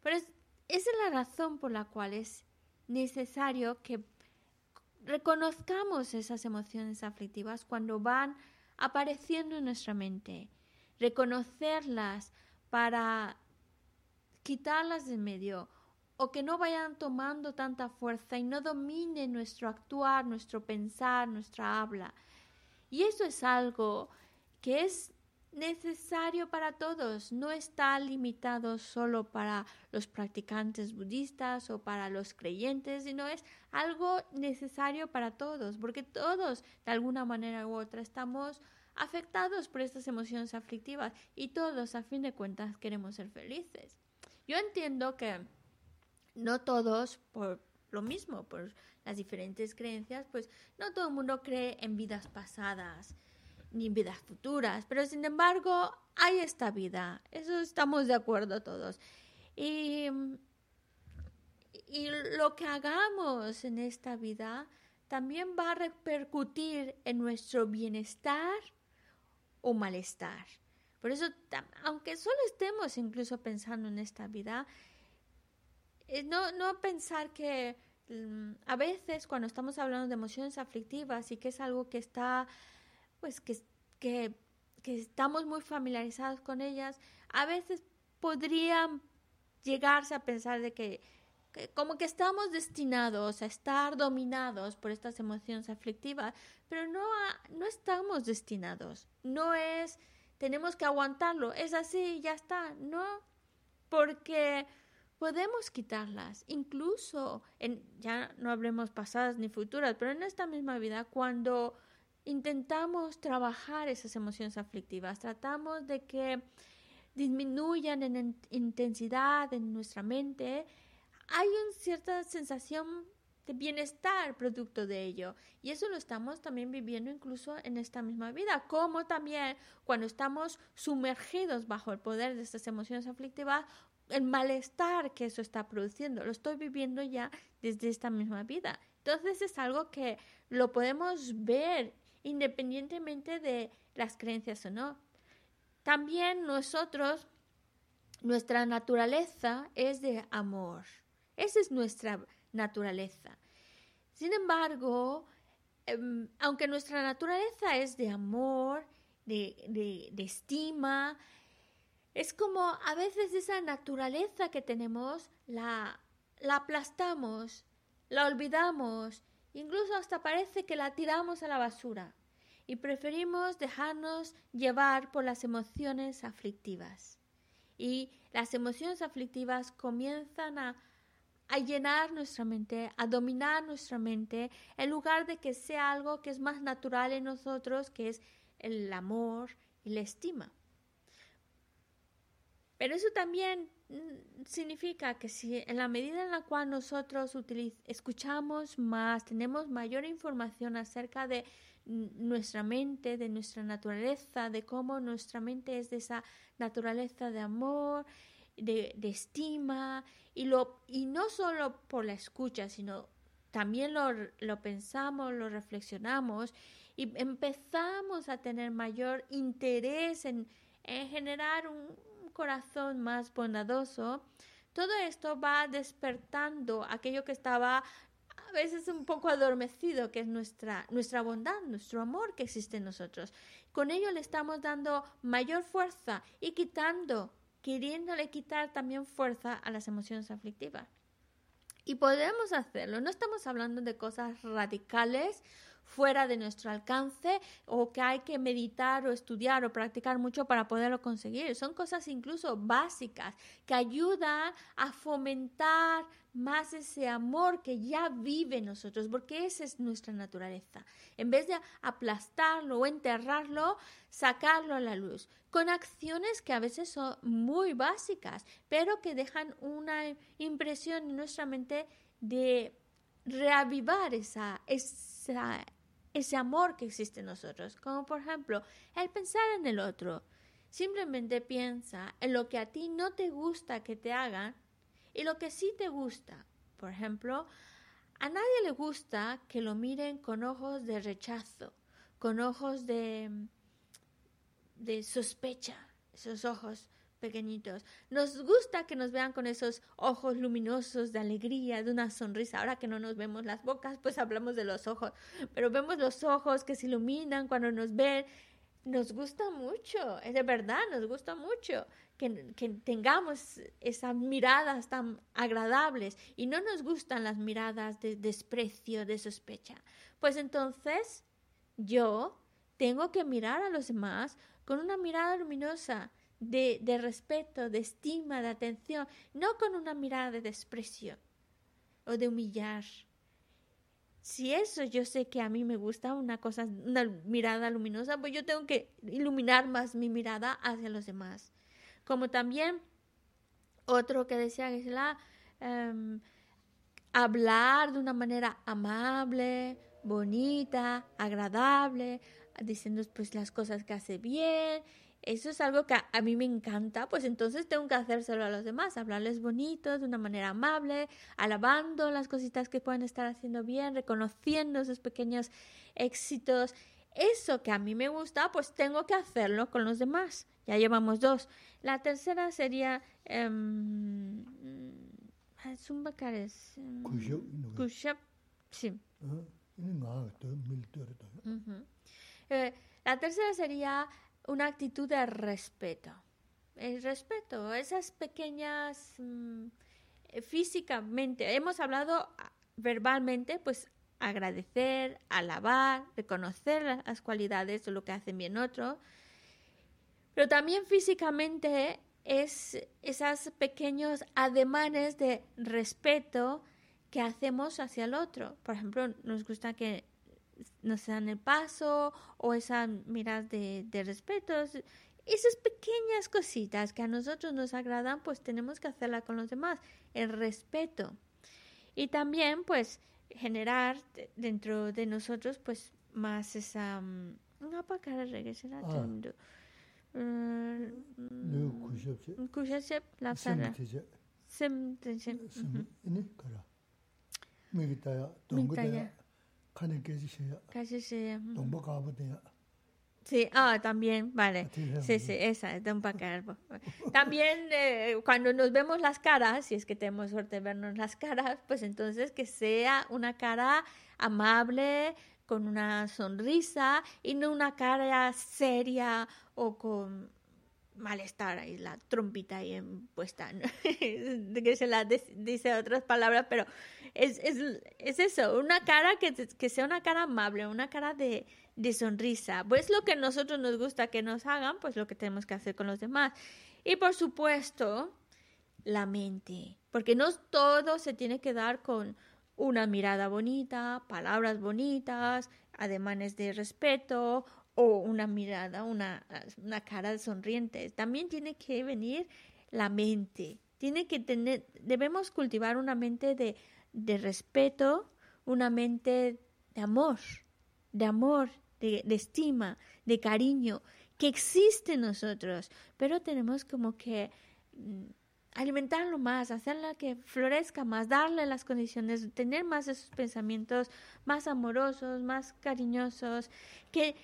Pero esa es la razón por la cual es necesario que reconozcamos esas emociones aflictivas cuando van apareciendo en nuestra mente, reconocerlas para quitarlas de medio o que no vayan tomando tanta fuerza y no dominen nuestro actuar, nuestro pensar, nuestra habla. Y eso es algo que es necesario para todos, no está limitado solo para los practicantes budistas o para los creyentes, sino es algo necesario para todos, porque todos de alguna manera u otra estamos afectados por estas emociones aflictivas y todos a fin de cuentas queremos ser felices. Yo entiendo que no todos por lo mismo, por las diferentes creencias, pues no todo el mundo cree en vidas pasadas ni vidas futuras, pero sin embargo hay esta vida, eso estamos de acuerdo todos. Y, y lo que hagamos en esta vida también va a repercutir en nuestro bienestar o malestar. Por eso, aunque solo estemos incluso pensando en esta vida, eh, no, no pensar que mm, a veces cuando estamos hablando de emociones aflictivas y que es algo que está pues que, que, estamos muy familiarizados con ellas, a veces podrían llegarse a pensar de que, como que estamos destinados a estar dominados por estas emociones aflictivas, pero no, no estamos destinados, no es, tenemos que aguantarlo, es así, ya está, no, porque podemos quitarlas, incluso en, ya no hablemos pasadas ni futuras, pero en esta misma vida, cuando intentamos trabajar esas emociones aflictivas, tratamos de que disminuyan en intensidad en nuestra mente, hay una cierta sensación de bienestar producto de ello. Y eso lo estamos también viviendo incluso en esta misma vida, como también cuando estamos sumergidos bajo el poder de estas emociones aflictivas, el malestar que eso está produciendo, lo estoy viviendo ya desde esta misma vida. Entonces es algo que lo podemos ver independientemente de las creencias o no. También nosotros Nuestra naturaleza es de amor. Esa es nuestra naturaleza. Sin embargo, em, aunque nuestra naturaleza es de amor, de, estima, es como a veces esa naturaleza que tenemos la, la aplastamos, la olvidamos, incluso hasta parece que la tiramos a la basura y preferimos dejarnos llevar por las emociones aflictivas. Y las emociones aflictivas comienzan a, llenar nuestra mente, a dominar nuestra mente, en lugar de que sea algo que es más natural en nosotros, que es el amor y la estima. Pero eso también significa que si en la medida en la cual nosotros escuchamos más, tenemos mayor información acerca de nuestra mente, de nuestra naturaleza, de cómo nuestra mente es de esa naturaleza de amor, de, estima, y, lo, y no solo por la escucha, sino también lo, lo pensamos, lo reflexionamos y empezamos a tener mayor interés en, en generar un corazón más bondadoso, todo esto va despertando aquello que estaba a veces un poco adormecido, que es nuestra, nuestra bondad, nuestro amor que existe en nosotros. Con ello le estamos dando mayor fuerza y quitando, queriéndole quitar también fuerza a las emociones aflictivas. Y podemos hacerlo, no estamos hablando de cosas radicales fuera de nuestro alcance o que hay que meditar o estudiar o practicar mucho para poderlo conseguir. Son cosas incluso básicas que ayudan a fomentar más ese amor que ya vive en nosotros, porque esa es nuestra naturaleza. En vez de aplastarlo o enterrarlo, sacarlo a la luz, con acciones que a veces son muy básicas, pero que dejan una impresión en nuestra mente de reavivar esa, esa ese amor que existe en nosotros, como por ejemplo el pensar en el otro. Simplemente piensa en lo que a ti no te gusta que te hagan y lo que sí te gusta. Por ejemplo, a nadie le gusta que lo miren con ojos de rechazo, con ojos de, de sospecha, esos ojos pequeñitos. Nos gusta que nos vean con esos ojos luminosos de alegría, de una sonrisa. Ahora que no nos vemos las bocas, pues hablamos de los ojos, pero vemos los ojos que se iluminan cuando nos ven. Nos gusta mucho, es de verdad, nos gusta mucho que, que tengamos esas miradas tan agradables y no nos gustan las miradas de desprecio, de sospecha. Pues entonces yo tengo que mirar a los demás con una mirada luminosa, de, respeto, de estima, de atención, no con una mirada de desprecio o de humillar. Si eso yo sé que a mí me gusta una cosa, una mirada luminosa, pues yo tengo que iluminar más mi mirada hacia los demás. Como también otro que decía que la em, hablar de una manera amable, bonita, agradable, diciendo pues las cosas que hace bien eso es algo que a, mí me encanta, pues entonces tengo que hacérselo a los demás, hablarles bonito, de una manera amable, alabando las cositas que pueden estar haciendo bien, reconociendo esos pequeños éxitos. Eso que a mí me gusta, pues tengo que hacerlo con los demás. Ya llevamos dos. La tercera sería... Eh, es Sí. la tercera sería una actitud de respeto. El respeto, esas pequeñas mm, físicamente, hemos hablado ah, verbalmente, pues agradecer, alabar, reconocer las cualidades de lo que hacen bien otro, pero también físicamente es esos pequeños ademanes de respeto que hacemos hacia el otro. Por ejemplo, nos gusta que nos dan el paso o esas miras de, de respeto. Esas pequeñas cositas que a nosotros nos agradan, pues tenemos que hacerla con los demás. El respeto. Y también, pues, generar dentro de nosotros, pues, más esa... No para que regrese la kushashep lapsara sem sem ini kara kane sheya. Kazi sheya. Dongpo kaabo deya. Sí, ah, también, vale. Sí, sí, esa, es de un También eh, cuando nos vemos las caras, si es que tenemos suerte de vernos las caras, pues entonces que sea una cara amable, con una sonrisa y no una cara seria o con malestar ahí, la trompita ahí puesta, que se la dice otras palabras, pero es, es, es eso, una cara que, que, sea una cara amable, una cara de, de sonrisa. Pues lo que a nosotros nos gusta que nos hagan, pues lo que tenemos que hacer con los demás. Y por supuesto, la mente, porque no todo se tiene que dar con una mirada bonita, palabras bonitas, ademanes de respeto o una mirada, una, una cara sonriente. También tiene que venir la mente. Tiene que tener, debemos cultivar una mente de, de respeto, una mente de amor, de amor, de, estima, de cariño, que existe en nosotros, pero tenemos como que mm, alimentarlo más, hacerla que florezca más, darle las condiciones, tener más esos pensamientos más amorosos, más cariñosos, que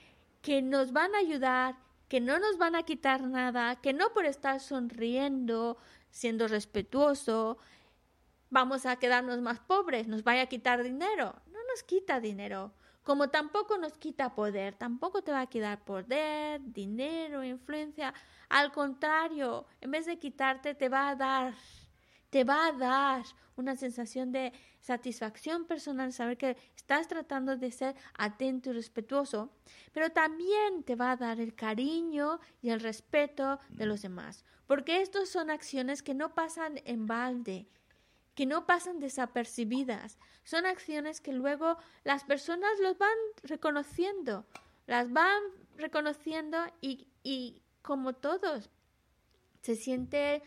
que nos van a ayudar, que no nos van a quitar nada, que no por estar sonriendo, siendo respetuoso, vamos a quedarnos más pobres, nos vaya a quitar dinero. No nos quita dinero. Como tampoco nos quita poder, tampoco te va a quitar poder, dinero, influencia. Al contrario, en vez de quitarte, te va a dar te va a dar una sensación de satisfacción personal, saber que estás tratando de ser atento y respetuoso, pero también te va a dar el cariño y el respeto de los demás, porque estas son acciones que no pasan en balde, que no pasan desapercibidas, son acciones que luego las personas los van reconociendo, las van reconociendo y, y como todos, se siente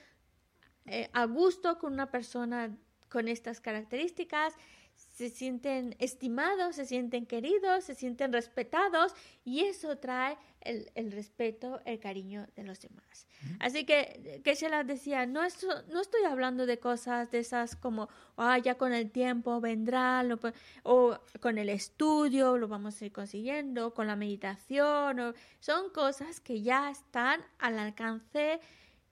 eh, a gusto con una persona con estas características, se sienten estimados, se sienten queridos, se sienten respetados y eso trae el, el respeto, el cariño de los demás. Así que, que se las decía, no, no estoy hablando de cosas de esas como, ah, ya con el tiempo vendrá, o con el estudio lo vamos a ir consiguiendo, con la meditación, o, son cosas que ya están al alcance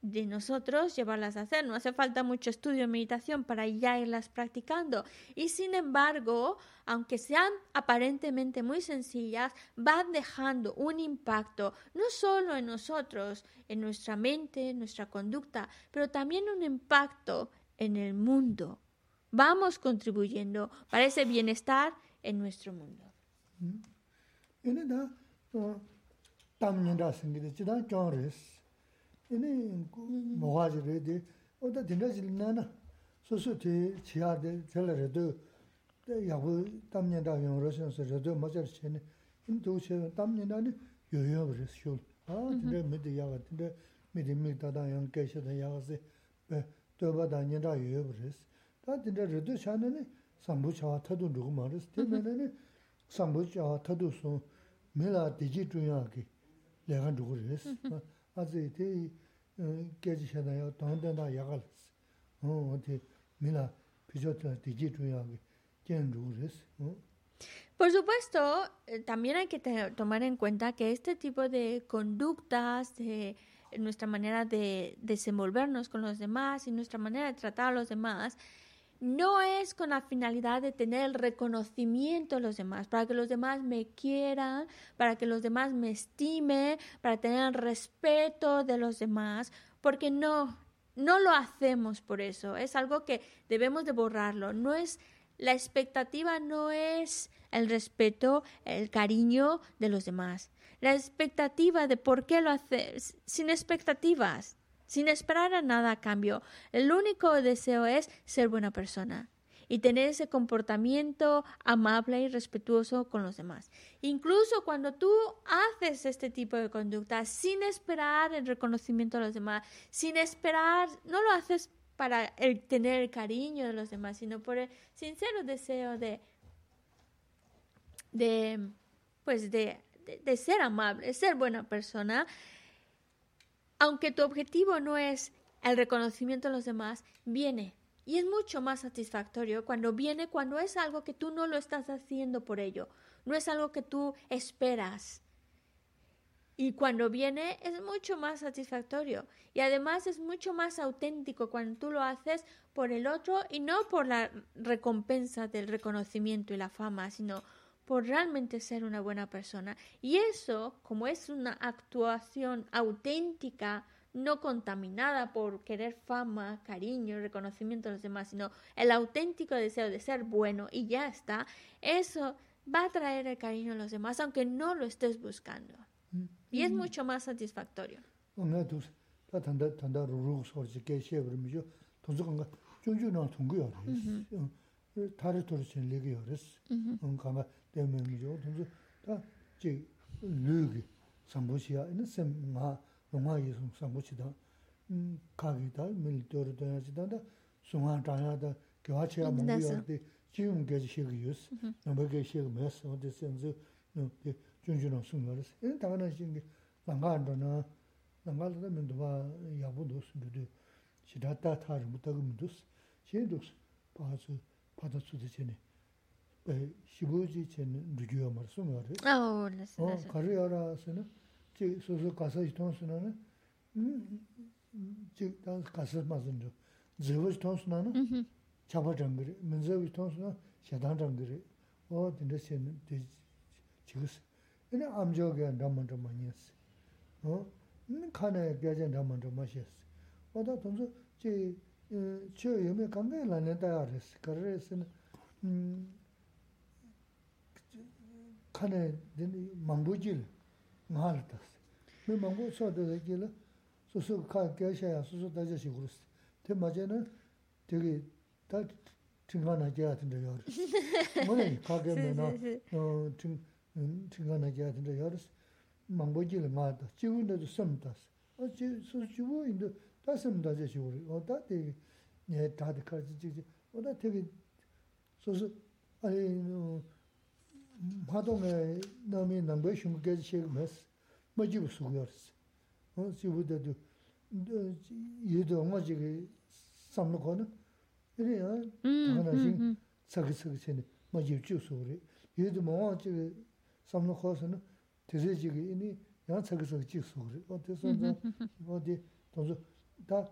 de nosotros llevarlas a hacer. No hace falta mucho estudio y meditación para ya irlas practicando. Y sin embargo, aunque sean aparentemente muy sencillas, van dejando un impacto no solo en nosotros, en nuestra mente, en nuestra conducta, pero también un impacto en el mundo. Vamos contribuyendo para ese bienestar en nuestro mundo. 이니 뭐가지 레디 어디 딘다질 나나 소소티 지하데 젤레도 야고 담년다 용로선서 저도 맞을 체네 인도체 담년다니 요요브스 쇼 아, 근데 미디 야가 근데 미디 미다다 양 계셔다 야가세 더바다 년다 요요브스 다 근데 저도 샤네니 삼부차와 타도 누구 말스 때문에 삼부차와 타도소 메라 디지트야기 내가 누구레스 아주 대 깨지셔나요 동된다 야갈 어 어디 미나 비저트 디지 중요하게 견루스 어 Por supuesto, también hay que tomar en cuenta que este tipo de conductas, de nuestra manera de desenvolvernos con los demás y nuestra manera de tratar a los demás, no es con la finalidad de tener el reconocimiento de los demás, para que los demás me quieran, para que los demás me estimen, para tener el respeto de los demás, porque no, no lo hacemos por eso, es algo que debemos de borrarlo, no es la expectativa no es el respeto, el cariño de los demás. La expectativa de por qué lo haces, sin expectativas, sin esperar a nada a cambio. El único deseo es ser buena persona y tener ese comportamiento amable y respetuoso con los demás. Incluso cuando tú haces este tipo de conducta sin esperar el reconocimiento de los demás, sin esperar, no lo haces para tener el cariño de los demás, sino por el sincero deseo de, de pues de, de ser amable, de ser buena persona, aunque tu objetivo no es el reconocimiento de los demás, viene. Y es mucho más satisfactorio cuando viene, cuando es algo que tú no lo estás haciendo por ello, no es algo que tú esperas. Y cuando viene es mucho más satisfactorio. Y además es mucho más auténtico cuando tú lo haces por el otro y no por la recompensa del reconocimiento y la fama, sino por realmente ser una buena persona. Y eso, como es una actuación auténtica, no contaminada por querer fama, cariño, reconocimiento de los demás, sino el auténtico deseo de ser bueno y ya está, eso va a traer el cariño a los demás, aunque no lo estés buscando. Y es mucho más satisfactorio. 다리 돌으신 얘기 열었어. 응 가마 때문이죠. 근데 다지 르기 삼보시야 이는 샘마 영화 예수 삼보시다. 음 가기다 밀도로 되지다다 송아 다야다 교화체야 뭔데 지금 계속 시기 유스. 넘게 시기 메스 어디 센즈 노게 준준은 숨어서. 이 당연하신 게 망가안도나 망가도 면도 봐 야부도 숨도 시다다 타르부터 금도스. 제도스 봐서 sōng gā rā. Kā rī yā rā sī na, 지 소소 가서 통수나는 지 가서 맞은 저 저거 통수나는 잡아 정글 문제 통수나 세단 정글 어 근데 세는 되 지금 근데 암저게 남만 좀 많이 했어 어 chio yume kange lani daya resi, kare resi na kane dini mangbu jili, nga la tasi. Me mangbu so dada jili, susu ka gyasha ya susu daja shi gurusi. Te maja na, tegi ta tinga na jaya tinda yawari. Mone ka gaya me na tinga na jaya tinda yawari, mangbu jili nga da, jivu inda du sam tasi. Susu jivu inda 다 쓴다지 시우리. 어다 되게 네 다들 가지 지지 어다 되게 소소 아니 마동에 남이 남배 심게 지금스 뭐지 수고였어. 어 지부다도 얘도 엄마 지게 삼는 거는? 그래요 당연하지 저기 저기 전에 뭐지 주소리 얘도 뭐 지게 삼는 거서는 되게 지게 이니 양 저기 저기 주소리 어디서 어디 동서 다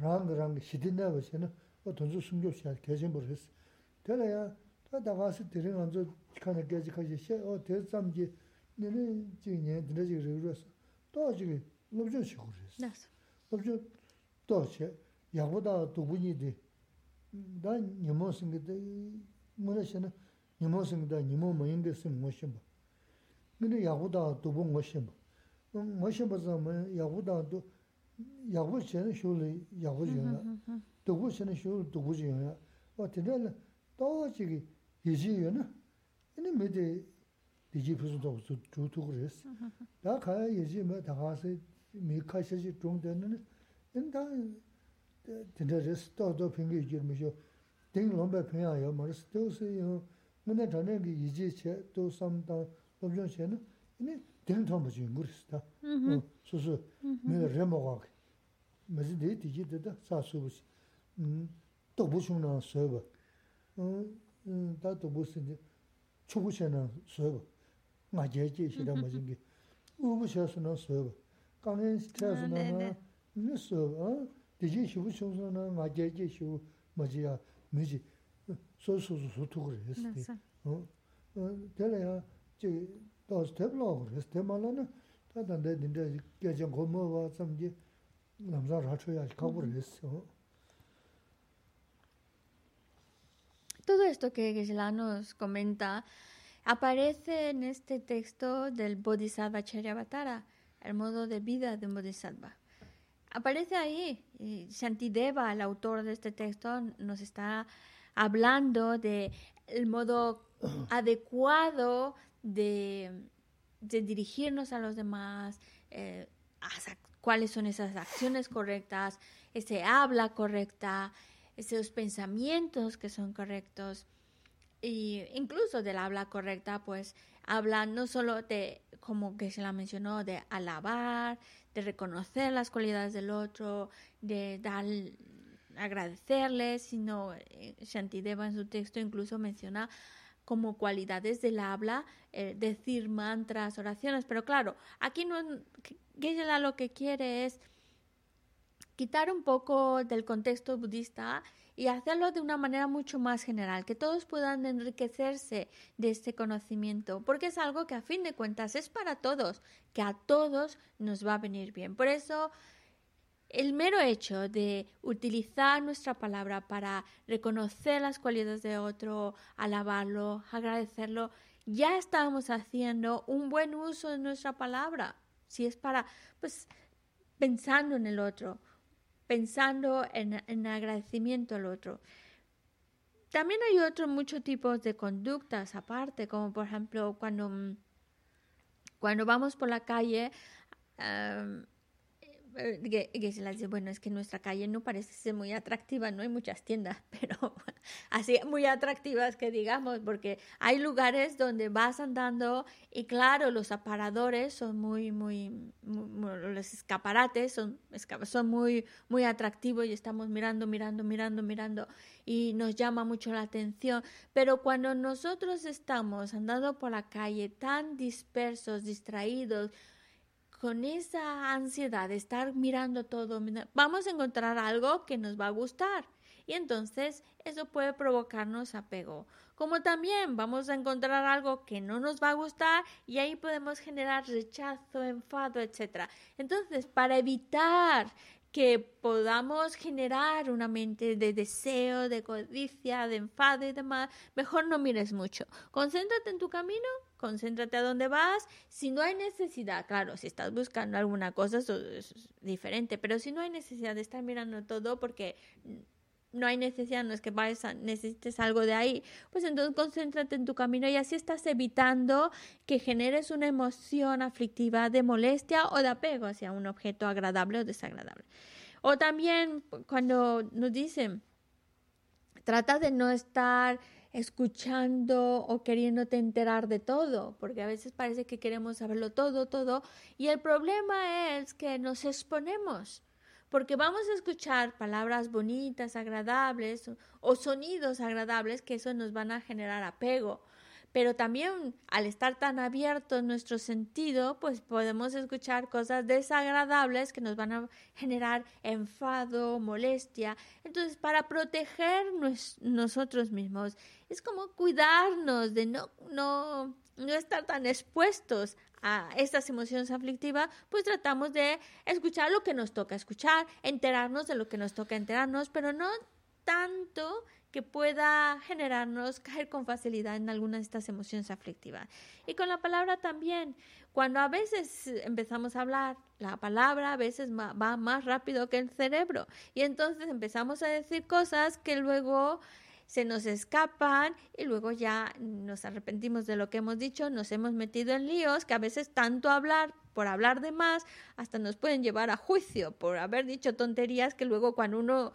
랑랑 시디나 버시는 어 돈주 숨겨셔야 계신 버스 되나야 다 나가서 들은 안저 칸에 계지까지 셔어 대삼지 내내 지네 드르지 그러서 또 지금 롭죠 시고 그랬어 나스 롭죠 또체 야보다 도분이데 다 니모슨 그데 뭐라시나 니모슨 그다 니모 뭐인데스 뭐셔 근데 야보다 도분 뭐셔 뭐셔 버서 야보다도 yāgu shēne shūli yāgu yōna, dōgu shēne shūli dōgu yōna, wā tēnā lā dāwa chīki yīchī yōna, inā mē tē yīchī pūsū tōgu sū chū tūgu rēs. Dā kāyā yīchī mē dā kā sē mē kā shē chī chōng tēnā nā, inā dā tēnā rēs dā dō pēngi yīchī mē shō, tēng lōmbā pēngā yō mā rēs, dō sē yō, mē nā tā nā kī yīchī chē, dō sām dā lōb ten tōmba chi ngur si tā, oh, su su, mē rē mō gā kī, mē si dē tī kī tē tā sā su bu si, mm, tōk bu shūng nā sō ba, mm, mm, tā tōk bu si dē, chū bu shē nā sō ba, ngā jē jē shē tā ma jīng kī, u bu shē su nā sō ba, kāng rē tē su nā nā, nē sō ba, dē jē shī bu shūng su nā ngā jē jē shī bu ma jī yā, mē jī, sō eh, su su su tū rē si tē, tē lē yā, Todo esto que Gisela nos comenta, Aparece en este texto del Bodhisattva Charyavatara, el modo de vida de un Bodhisattva. Aparece ahí. Y Shantideva, el autor de este texto, nos está hablando de el modo adecuado de, dirigirnos a los demás, eh, cuáles son esas acciones correctas, ese habla correcta, esos pensamientos que son correctos. Y incluso del habla correcta, pues habla no solo de, como que se la mencionó, de alabar, de reconocer las cualidades del otro, de dar, agradecerle, sino eh, Shantideva en su texto incluso menciona como cualidades del habla, eh, decir mantras, oraciones, pero claro, aquí no, Geshe-la lo que quiere es quitar un poco del contexto budista y hacerlo de una manera mucho más general, que todos puedan enriquecerse de este conocimiento, porque es algo que a fin de cuentas es para todos, que a todos nos va a venir bien. Por eso, el mero hecho de utilizar nuestra palabra para reconocer las cualidades de otro, alabarlo, agradecerlo, ya estamos haciendo un buen uso de nuestra palabra. Si es para, pues, pensando en el otro, pensando en, agradecimiento al otro. También hay otros muchos tipos de conductas aparte, como por ejemplo cuando, cuando vamos por la calle, se las dice, bueno, es que nuestra calle no parece ser muy atractiva, no hay muchas tiendas, pero así muy atractivas que digamos, porque hay lugares donde vas andando y claro, los aparadores son muy, muy, los escaparates son, son muy, muy atractivos y estamos mirando, mirando, mirando, mirando y nos llama mucho la atención, pero cuando nosotros estamos andando por la calle tan dispersos, distraídos, con esa ansiedad de estar mirando todo, vamos a encontrar algo que nos va a gustar. Y entonces eso puede provocarnos apego. Como también vamos a encontrar algo que no nos va a gustar y ahí podemos generar rechazo, enfado, etc. Entonces, para evitar que podamos generar una mente de deseo, de codicia, de enfado y demás, mejor no mires mucho. Concéntrate en tu camino, concéntrate a dónde vas. Si no hay necesidad, claro, si estás buscando alguna cosa, eso es diferente, pero si no hay necesidad de estar mirando todo porque no hay necesidad, no es que vayas a, necesites algo de ahí, pues entonces concéntrate en tu camino y así estás evitando que generes una emoción aflictiva de molestia o de apego hacia un objeto agradable o desagradable. O también cuando nos dicen, trata de no estar escuchando o queriéndote enterar de todo, porque a veces parece que queremos saberlo todo, todo, y el problema es que nos exponemos porque vamos a escuchar palabras bonitas, agradables o, sonidos agradables que eso nos van a generar apego. Pero también al estar tan abierto en nuestro sentido, pues podemos escuchar cosas desagradables que nos van a generar enfado, molestia. Entonces, para proteger nosotros mismos, es como cuidarnos de no, no, no estar tan expuestos a estas emociones aflictivas, pues tratamos de escuchar lo que nos toca escuchar, enterarnos de lo que nos toca enterarnos, pero no tanto que pueda generarnos caer con facilidad en alguna de estas emociones aflictivas. Y con la palabra también, cuando a veces empezamos a hablar, la palabra a veces va más rápido que el cerebro y entonces empezamos a decir cosas que luego se nos escapan y luego ya nos arrepentimos de lo que hemos dicho, nos hemos metido en líos que a veces tanto hablar por hablar de más hasta nos pueden llevar a juicio por haber dicho tonterías que luego cuando uno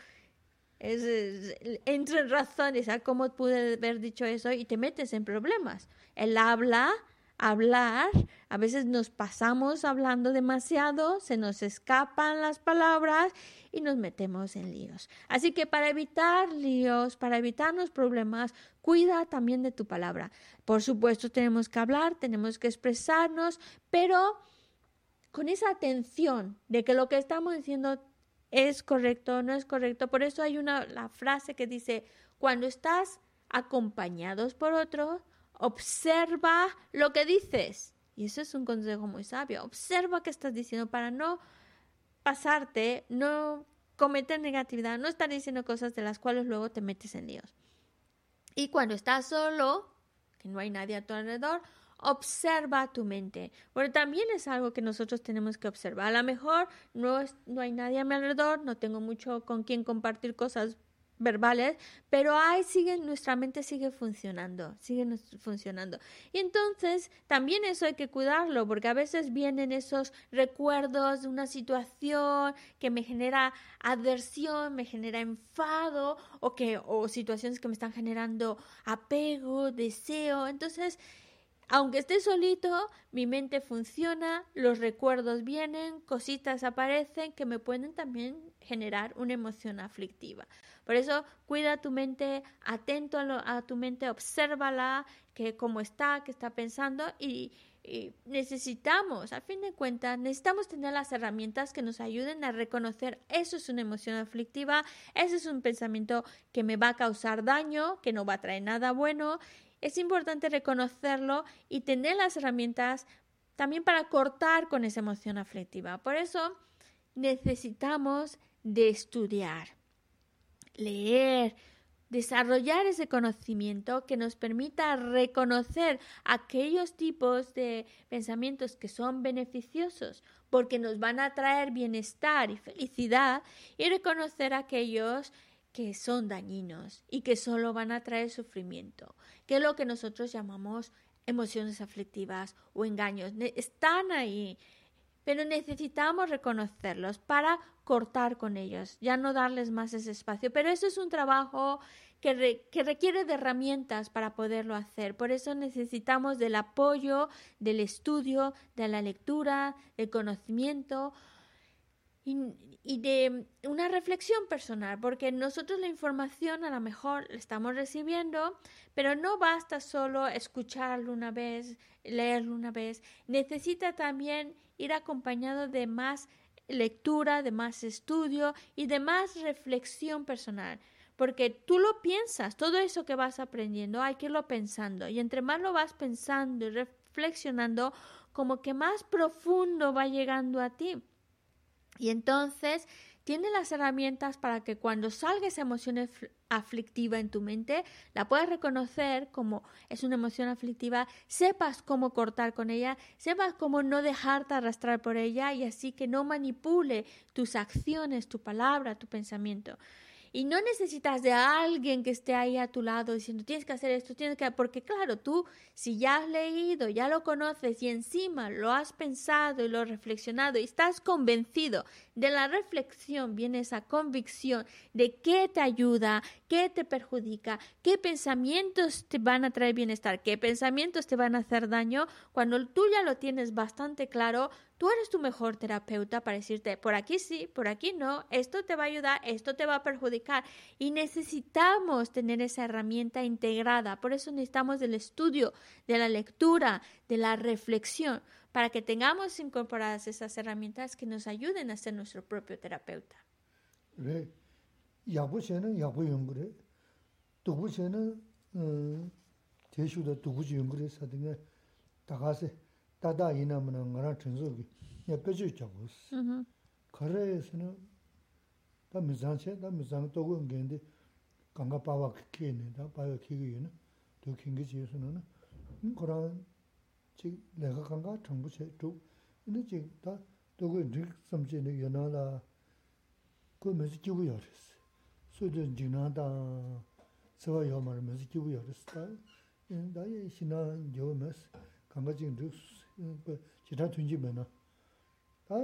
es, entra en razón y sabe cómo pude haber dicho eso y te metes en problemas. El habla hablar, a veces nos pasamos hablando demasiado, se nos escapan las palabras y nos metemos en líos. Así que para evitar líos, para evitarnos problemas, cuida también de tu palabra. Por supuesto, tenemos que hablar, tenemos que expresarnos, pero con esa atención de que lo que estamos diciendo es correcto no es correcto. Por eso hay una la frase que dice, cuando estás acompañados por otro, observa lo que dices. Y eso es un consejo muy sabio. Observa qué estás diciendo para no pasarte, no cometer negatividad, no estar diciendo cosas de las cuales luego te metes en líos. Y cuando estás solo, que no hay nadie a tu alrededor, observa tu mente. Bueno, también es algo que nosotros tenemos que observar. A lo mejor no, no hay nadie a mi alrededor, no tengo mucho con quien compartir cosas verbales, pero ahí sigue, nuestra mente sigue funcionando, sigue funcionando. Y entonces también eso hay que cuidarlo, porque a veces vienen esos recuerdos de una situación que me genera adversión, me genera enfado, o que, o situaciones que me están generando apego, deseo. Entonces, aunque esté solito, mi mente funciona, los recuerdos vienen, cositas aparecen que me pueden también generar una emoción aflictiva. Por eso, cuida tu mente, atento a, tu mente, obsérvala, que cómo está, qué está pensando y, necesitamos, a fin de cuentas, necesitamos tener las herramientas que nos ayuden a reconocer eso es una emoción aflictiva, ese es un pensamiento que me va a causar daño, que no va a traer nada bueno es importante reconocerlo y tener las herramientas también para cortar con esa emoción aflictiva. Por eso necesitamos de estudiar, leer, desarrollar ese conocimiento que nos permita reconocer aquellos tipos de pensamientos que son beneficiosos porque nos van a traer bienestar y felicidad y reconocer aquellos que son dañinos y que solo van a traer sufrimiento, que es lo que nosotros llamamos emociones aflictivas o engaños. Están ahí, pero necesitamos reconocerlos para cortar con ellos, ya no darles más ese espacio. Pero eso es un trabajo que, que, requiere de herramientas para poderlo hacer. Por eso necesitamos del apoyo, del estudio, de la lectura, del conocimiento, y, de una reflexión personal, porque nosotros la información a lo mejor la estamos recibiendo, pero no basta solo escucharlo una vez, leerlo una vez, necesita también ir acompañado de más lectura, de más estudio y de más reflexión personal. Porque tú lo piensas, todo eso que vas aprendiendo hay que irlo pensando. Y entre más lo vas pensando y reflexionando, como que más profundo va llegando a ti. Y entonces tiene las herramientas para que cuando salga esa emoción aflictiva en tu mente, la puedas reconocer como es una emoción aflictiva, sepas cómo cortar con ella, sepas cómo no dejarte arrastrar por ella y así que no manipule tus acciones, tu palabra, tu pensamiento. Y no necesitas de alguien que esté ahí a tu lado diciendo tienes que hacer esto, tienes que... Porque claro, tú si ya has leído, ya lo conoces y encima lo has pensado y lo has reflexionado y estás convencido de la reflexión, viene esa convicción de qué te ayuda, qué te perjudica, qué pensamientos te van a traer bienestar, qué pensamientos te van a hacer daño. Cuando tú ya lo tienes bastante claro, Tú eres tu mejor terapeuta para decirte, por aquí sí, por aquí no, esto te va a ayudar, esto te va a perjudicar. Y necesitamos tener esa herramienta integrada. Por eso necesitamos del estudio, de la lectura, de la reflexión, para que tengamos incorporadas esas herramientas que nos ayuden a ser nuestro propio terapeuta. 다다 chik lekha kanka changpo che chuk. Ini chik ta togo rik samche ne yana la ko mezi kibu yaris. Sodo jingna ta sewa yaw mara mezi kibu yaris. Ta ini da ye shina yaw mes kanka chik rik chita tunji me na. Ta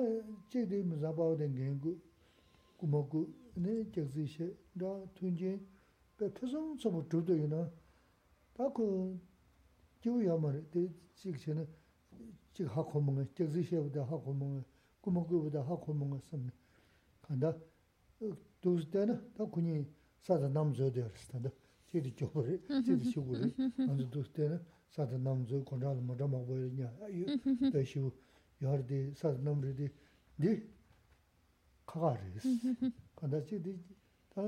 chik de mizabao den gen gu kumo gu ini chik zi she da tunji pe pesong sobo chukdo yana ta ko kibu yaw mara chik chene, chik hako munga, chik zishebuda hako munga, kumakubuda hako munga samne. Kanda, duzidana, ta kuni sada namzo deyarisi tanda, chidi chogori, chidi shigori, anzu duzidana, sada namzo, kondrala madama boyari nya, ayu, daishivu, yardi, sada namri di, di, kagarisi. Kanda chidi, ta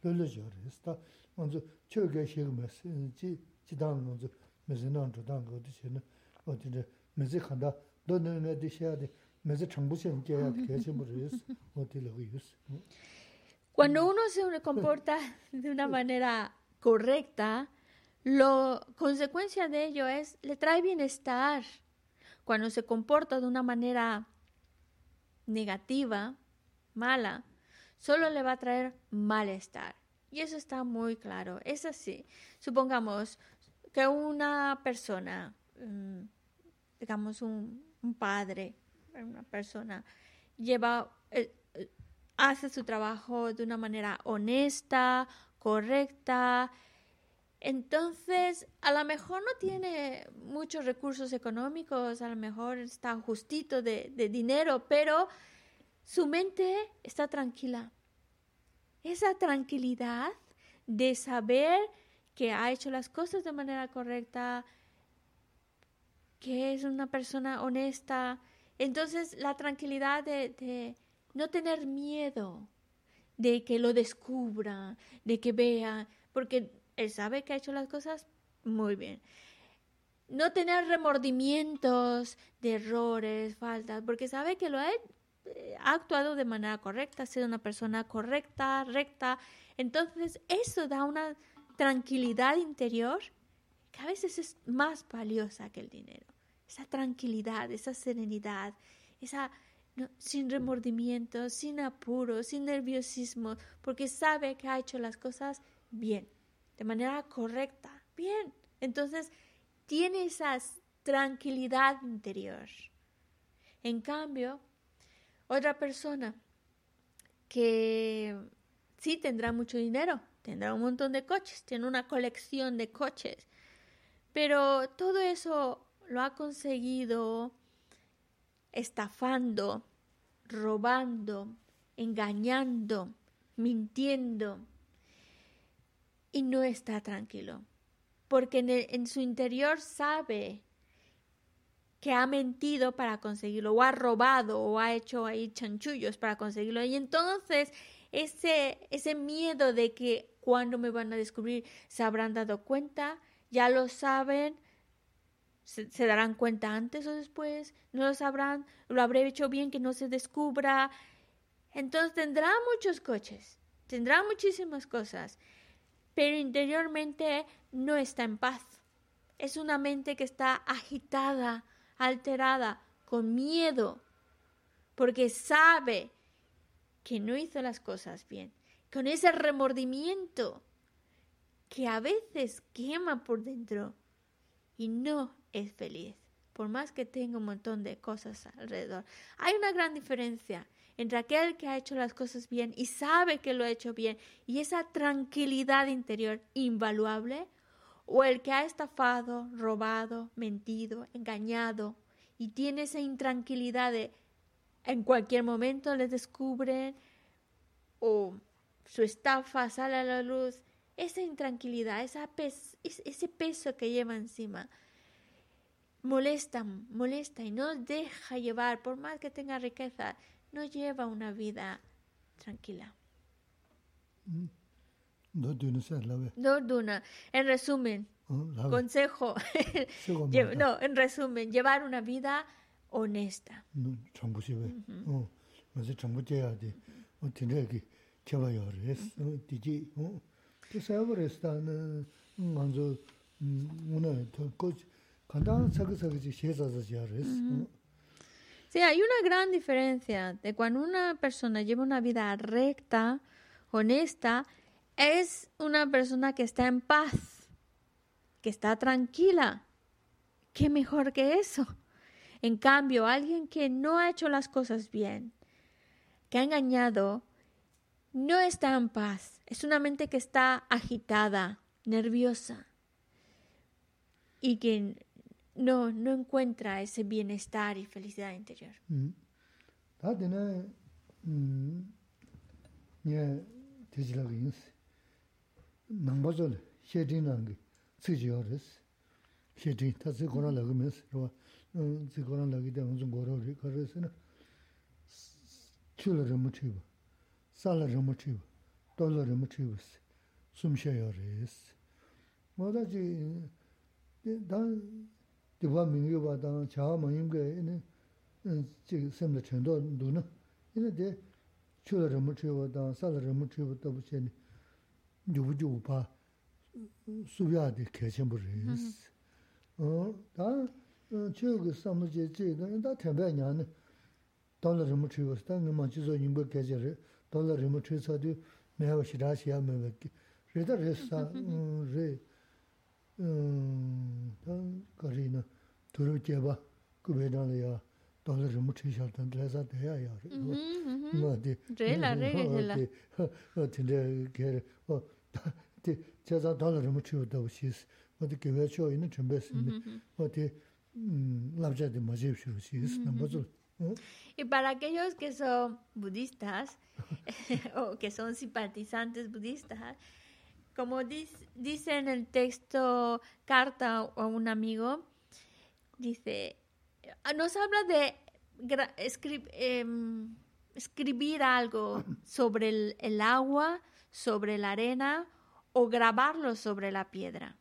lolo jorisi, ta anzu choge shigmasi, chi, chidang anzu, sī wā dī lā gā yā sī Cuando uno se comporta de una manera correcta, Lo consecuencia de ello es le trae bienestar. Cuando se comporta de una manera negativa, mala, solo le va a traer malestar. Y eso está muy claro. Es así. Supongamos que una persona, mm, digamos un, padre, una persona, lleva, eh, eh, hace su trabajo de una manera honesta, correcta, Entonces, a lo mejor no tiene muchos recursos económicos, a lo mejor está justito de, de dinero, pero su mente está tranquila. Esa tranquilidad de saber que ha hecho las cosas de manera correcta, que es una persona honesta. Entonces, la tranquilidad de, no tener miedo de que lo descubra, de que vea, porque él sabe que ha hecho las cosas muy bien. No tener remordimientos de errores, faltas, porque sabe que lo ha, ha actuado de manera correcta, ha una persona correcta, recta. Entonces, eso da una tranquilidad interior que a veces es más valiosa que el dinero. Esa tranquilidad, esa serenidad, esa sin remordimiento, sin apuro, sin nerviosismo, porque sabe que ha hecho las cosas bien, de manera correcta, bien. Entonces, tiene esa tranquilidad interior. En cambio, otra persona que sí tendrá mucho dinero, tendrá un montón de coches, tiene una colección de coches, pero todo eso lo ha conseguido estafando, robando, engañando, mintiendo y no está tranquilo, porque en, su interior sabe que ha mentido para conseguirlo, o ha robado, o ha hecho ahí chanchullos para conseguirlo. Y entonces ese, ese miedo de que cuando me van a descubrir se habrán dado cuenta, ya lo saben, se, darán cuenta antes o después, no lo sabrán, lo habré hecho bien que no se descubra. Entonces tendrá muchos coches, tendrá muchísimas cosas, pero interiormente no está en paz. Es una mente que está agitada, alterada, con miedo, porque sabe que no hizo las cosas bien, con ese remordimiento que a veces quema por dentro y no es feliz, por más que tenga un montón de cosas alrededor. Hay una gran diferencia entre aquel que ha hecho las cosas bien y sabe que lo ha hecho bien y esa tranquilidad interior invaluable, o el que ha estafado, robado, mentido, engañado y tiene esa intranquilidad de en cualquier momento le descubren o su estafa sale a la luz, esa intranquilidad, esa ese peso que lleva encima, molesta, molesta y no deja llevar, por más que tenga riqueza, no lleva una vida tranquila. No duna. En resumen, oh, consejo, no, en resumen, llevar una vida honesta. Sí, hay una gran diferencia de cuando una persona lleva una vida recta, honesta, es una persona que está en paz, que está tranquila. ¿Qué mejor que eso? En cambio, alguien que no ha hecho las cosas bien, que ha engañado, no está en paz. Es una mente que está agitada, nerviosa y que no, no encuentra ese bienestar y felicidad interior. chīwa, sāla rāma chīva, tōla rāma chīva sī, sumshā yā rī sī. Mātā chī, dā divā mīngi bā dā chā mā yīm gā yīni chī sēmda chēndō ndū na, yīni dē chūla rāma chīva dā, sāla rāma chīva dā bū chēni yubu yubu bā sūbyā dī kēchēmbu rī sī. Mm-hmm. Dā chīva gā sāma chī chī, dā tēmbā ñā nī, tōla rāma chīva sī, dā ngā mā chī sō yīmbā kēchē rī, dōla rīmu chū sā tū mēhā shirā shiyā mē wē kī. Rē tā rē sā, rē, tā kā rī na, tū rū jē bā, kū bē tā rā yā, dōla rīmu chū shā tā rē sā tā yā yā rē. Rē lā rē kē kē lā. Tī rē kē rē, tī chē sā dōla rīmu chū tā wā shīs, wā tī kē wē chō yī na chū bē sī mē, wā tī lāb chā tī mā jē shī rū shīs, nā mā Y para aquellos que son budistas o que son simpatizantes budistas, como dice en el texto carta a un amigo, dice, nos habla de em, escribir algo sobre el, el, agua, sobre la arena o grabarlo sobre la piedra.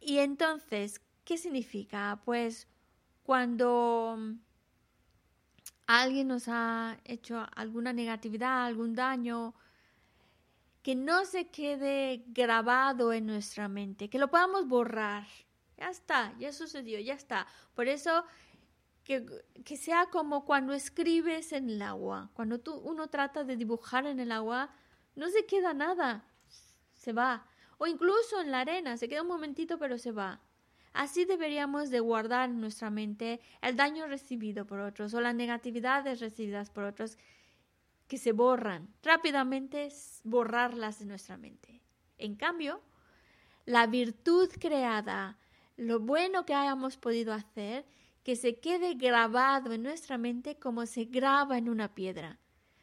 Y entonces, ¿qué significa? Pues cuando alguien nos ha hecho alguna negatividad, algún daño, que no se quede grabado en nuestra mente, que lo podamos borrar. Ya está, ya sucedió, ya está. Por eso que, que, sea como cuando escribes en el agua. Cuando tú, uno trata de dibujar en el agua, no se queda nada, se va. O incluso en la arena, se queda un momentito pero se va. Así deberíamos de guardar en nuestra mente el daño recibido por otros o las negatividades recibidas por otros que se borran, rápidamente borrarlas de nuestra mente. En cambio, la virtud creada, lo bueno que hayamos podido hacer, que se quede grabado en nuestra mente como se graba en una piedra.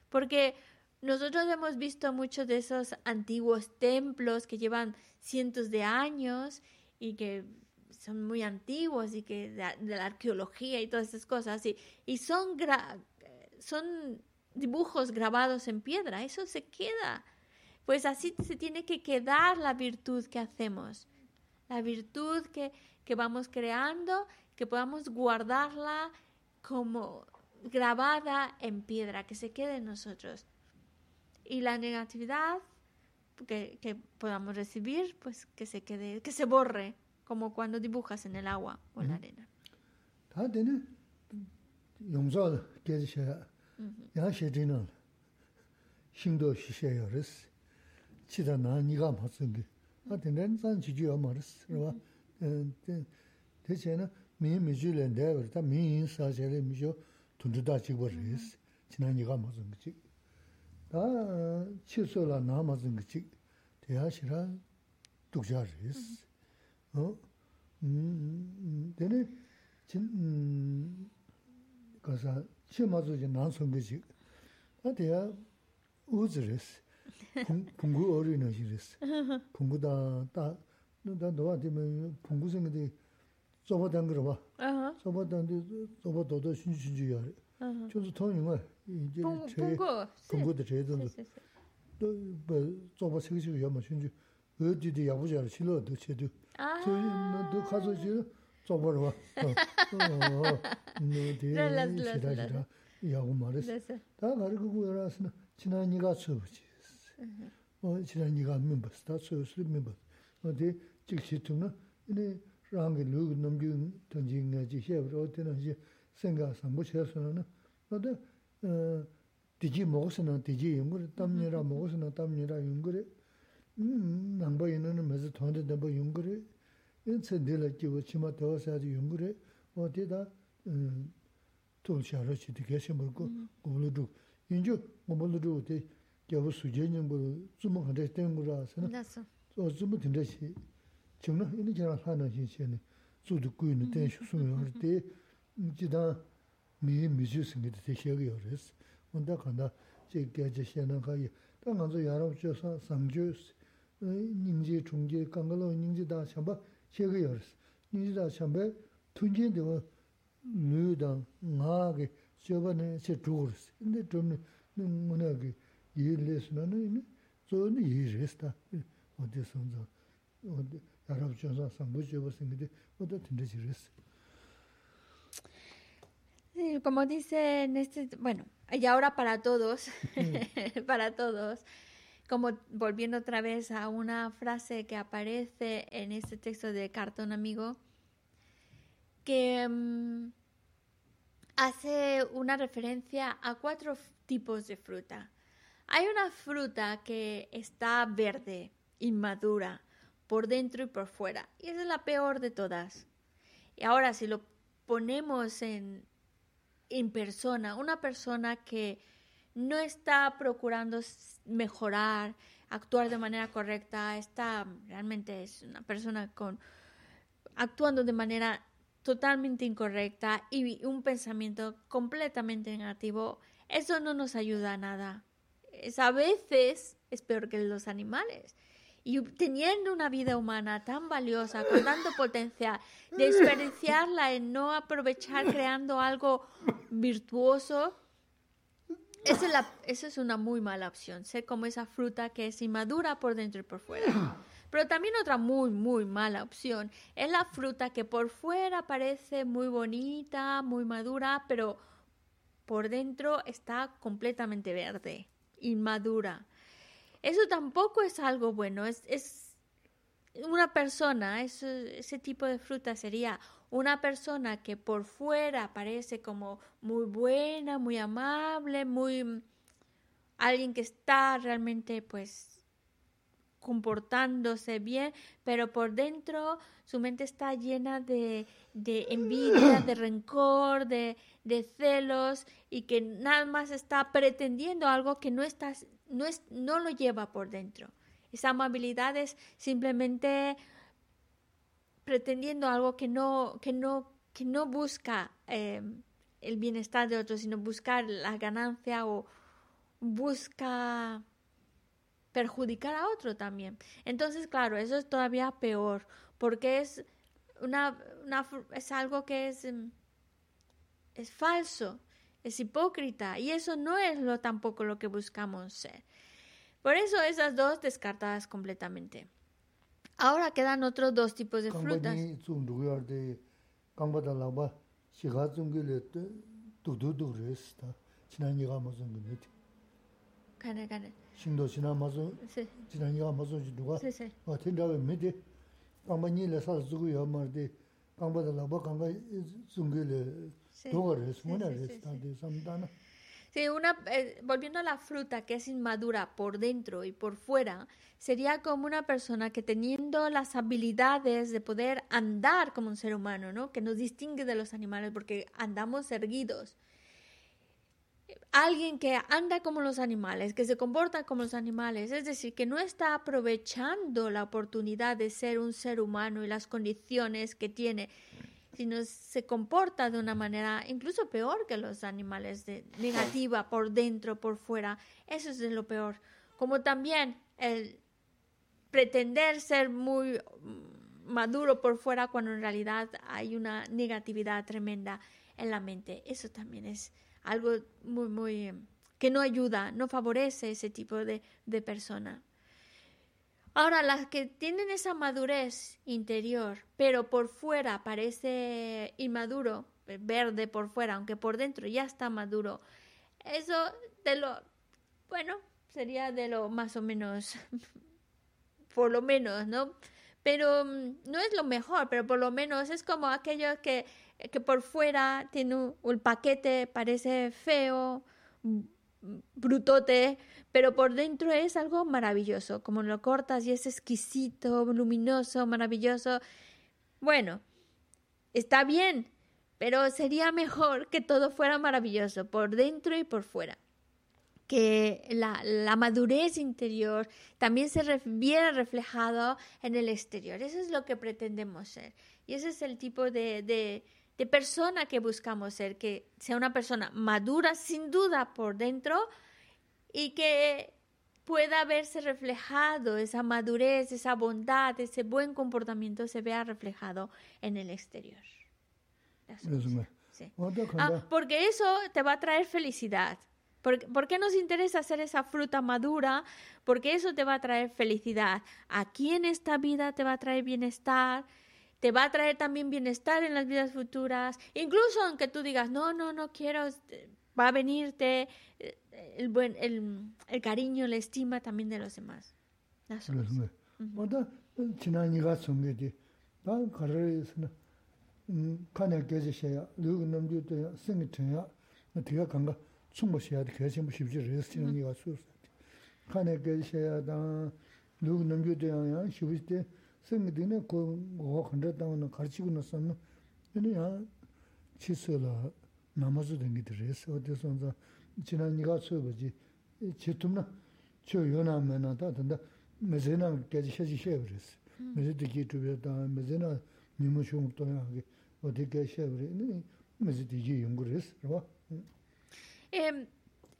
Porque nosotros hemos visto muchos de esos antiguos templos que llevan cientos de años y que son muy antiguos y que de, la arqueología y todas esas cosas y, y son, son dibujos grabados en piedra, eso se queda. Pues así se tiene que quedar la virtud que hacemos, la virtud que, que vamos creando, que podamos guardarla como grabada en piedra, que se quede en nosotros. Y la negatividad que, que podamos recibir, pues que se quede, que se borre, como cuando dibujas en el agua o en la arena. yāng xie zhīng nāng, xīng dō xī xie yā rīs, qī dā nā nī gā mā tsūng 되네. 진 가서 치마주지 난선 거지. 아대야 우즈레스. 공부 어리는 시레스. 공부다 다 너다 너와 되면 공부 생기데 저거 단 그러 봐 저거 단데 저거 도도 신신주야. 저도 통용아 이제 제 공부도 제대로 또 저거 생기고 야.마 신주 어디도 야부자를 실어 도체도. 저도 가서지 저버로 네데 시라시라. 야고 말했어. 다 가르고 그러라서 지난 네가 쳐지. 어 지난 네가 멤버스. 다 쳐서 멤버 어디 즉시 좀 이제 랑게 루그 넘기 던진 거지 해버려 되는 이제 생각상 못 해서는. 너도 어 디지 먹었으나 디지 용거 담녀라 먹었으나 담녀라 용거래 nāmbā yinā mēsī tōndi dāmbā yungu rē, yīn tsē dīla kiwa chīmā tawā sādi yungu rē, wā eh, tī tā tōl shārā chī tī kēshī mōr kō mm-hmm. gōmlu dhūk. Yīn chū gōmlu dhūk tī kiawa sūjē nyam bō tsūma khandā shī tēngu rā sā na, tsō tsūma tīndā shī, chīm na yinā kērā lā nā shī shī nī, tsū dhū kūy nī tēn shū sū mm-hmm. yā rī tī, jī tā mī mī chū sīngi tī tē shē gā yā rē sī, wā tā khandā chī kia chī shē nā kā yī, tā ngā tsō yā rā 닝지 중지 강가로 닝지 다 샴바 셰게 열스 닝지 다 샴베 tunjin dewa nuyudan ngaage siobaane se dhugurus inde dhomni munagi yee lesna na ime zooni yee resta ode sonza ode arab chonza sambu sioba singide ode tinde si res Como dice, bueno, y ahora para todos, para todos, como volviendo otra vez a una frase que aparece en este texto de Cartón Amigo, que um, hace una referencia a cuatro tipos de fruta. Hay una fruta que está verde, inmadura, por dentro y por fuera, y es la peor de todas. Y ahora si lo ponemos en, en persona, una persona que no está procurando mejorar, actuar de manera correcta, está realmente es una persona con actuando de manera totalmente incorrecta y un pensamiento completamente negativo, eso no nos ayuda a nada. Es, a veces es peor que los animales. Y teniendo una vida humana tan valiosa, con tanto potencial, desperdiciarla en no aprovechar creando algo virtuoso, esa es, la, esa es una muy mala opción. Ser como esa fruta que es inmadura por dentro y por fuera. Pero también otra muy, muy mala opción es la fruta que por fuera parece muy bonita, muy madura, pero por dentro está completamente verde, inmadura. Eso tampoco es algo bueno, es, es una persona, ese tipo de fruta sería una persona que por fuera parece como muy buena, muy amable, muy alguien que está realmente pues comportándose bien, pero por dentro su mente está llena de, de envidia, de rencor, de, de, celos y que nada más está pretendiendo algo que no, está, no, es, no lo lleva por dentro. Esa amabilidad es simplemente pretendiendo algo que no, que no, que no busca eh, el bienestar de otros, sino buscar la ganancia o busca perjudicar a otro también. Entonces, claro, eso es todavía peor, porque es una, es algo que es, mm, es falso, es hipócrita, y eso no es lo tampoco lo que buscamos ser. Por eso esas dos descartadas completamente. Ahora quedan otros dos tipos de frutas. Kane, kane. Shindo shina mazo, shina niga mazo jiduwa. Wa tendawe mede, kamba nyi le sal zugu ya marde, kamba da laba kanga zungi le doga res, muna res, tante samdana. Sí, una, eh, volviendo a la fruta que es inmadura por dentro y por fuera, sería como una persona que teniendo las habilidades de poder andar como un ser humano, ¿no? Que nos distingue de los animales porque andamos erguidos alguien que anda como los animales, que se comporta como los animales, es decir, que no está aprovechando la oportunidad de ser un ser humano y las condiciones que tiene, sino se comporta de una manera incluso peor que los animales, de negativa por dentro, por fuera, eso es de lo peor. Como también el pretender ser muy maduro por fuera cuando en realidad hay una negatividad tremenda en la mente, eso también es algo muy, muy, que no ayuda, no favorece ese tipo de persona. Ahora, las que tienen esa madurez interior, pero por fuera parece inmaduro, verde por fuera, aunque por dentro ya está maduro, eso de lo, bueno, sería de lo más o menos, por lo menos, ¿no? Pero mm, no es lo mejor, pero por lo menos es como aquellos que que por fuera tiene un, el paquete, parece feo, brutote, pero por dentro es algo maravilloso, como lo cortas y es exquisito, luminoso, maravilloso. Bueno, está bien, pero sería mejor que todo fuera maravilloso, por dentro y por fuera. Que la, la madurez interior también se viera reflejado en el exterior. Eso es lo que pretendemos ser. Y ese es el tipo de, de de persona que buscamos ser, que sea una persona madura sin duda por dentro y que pueda verse reflejado esa madurez, esa bondad, ese buen comportamiento se vea reflejado en el exterior. Ah, porque eso te va a traer felicidad. ¿Por, qué nos interesa hacer esa fruta madura? Porque eso te va a traer felicidad. Aquí en esta vida te va a traer bienestar, te va a traer también bienestar en las vidas futuras. Incluso aunque tú digas, no, no, no quiero, este, va a venirte eh, el, buen, el, el cariño, la estima también de los demás. Tī jī yōng gu rēs, rā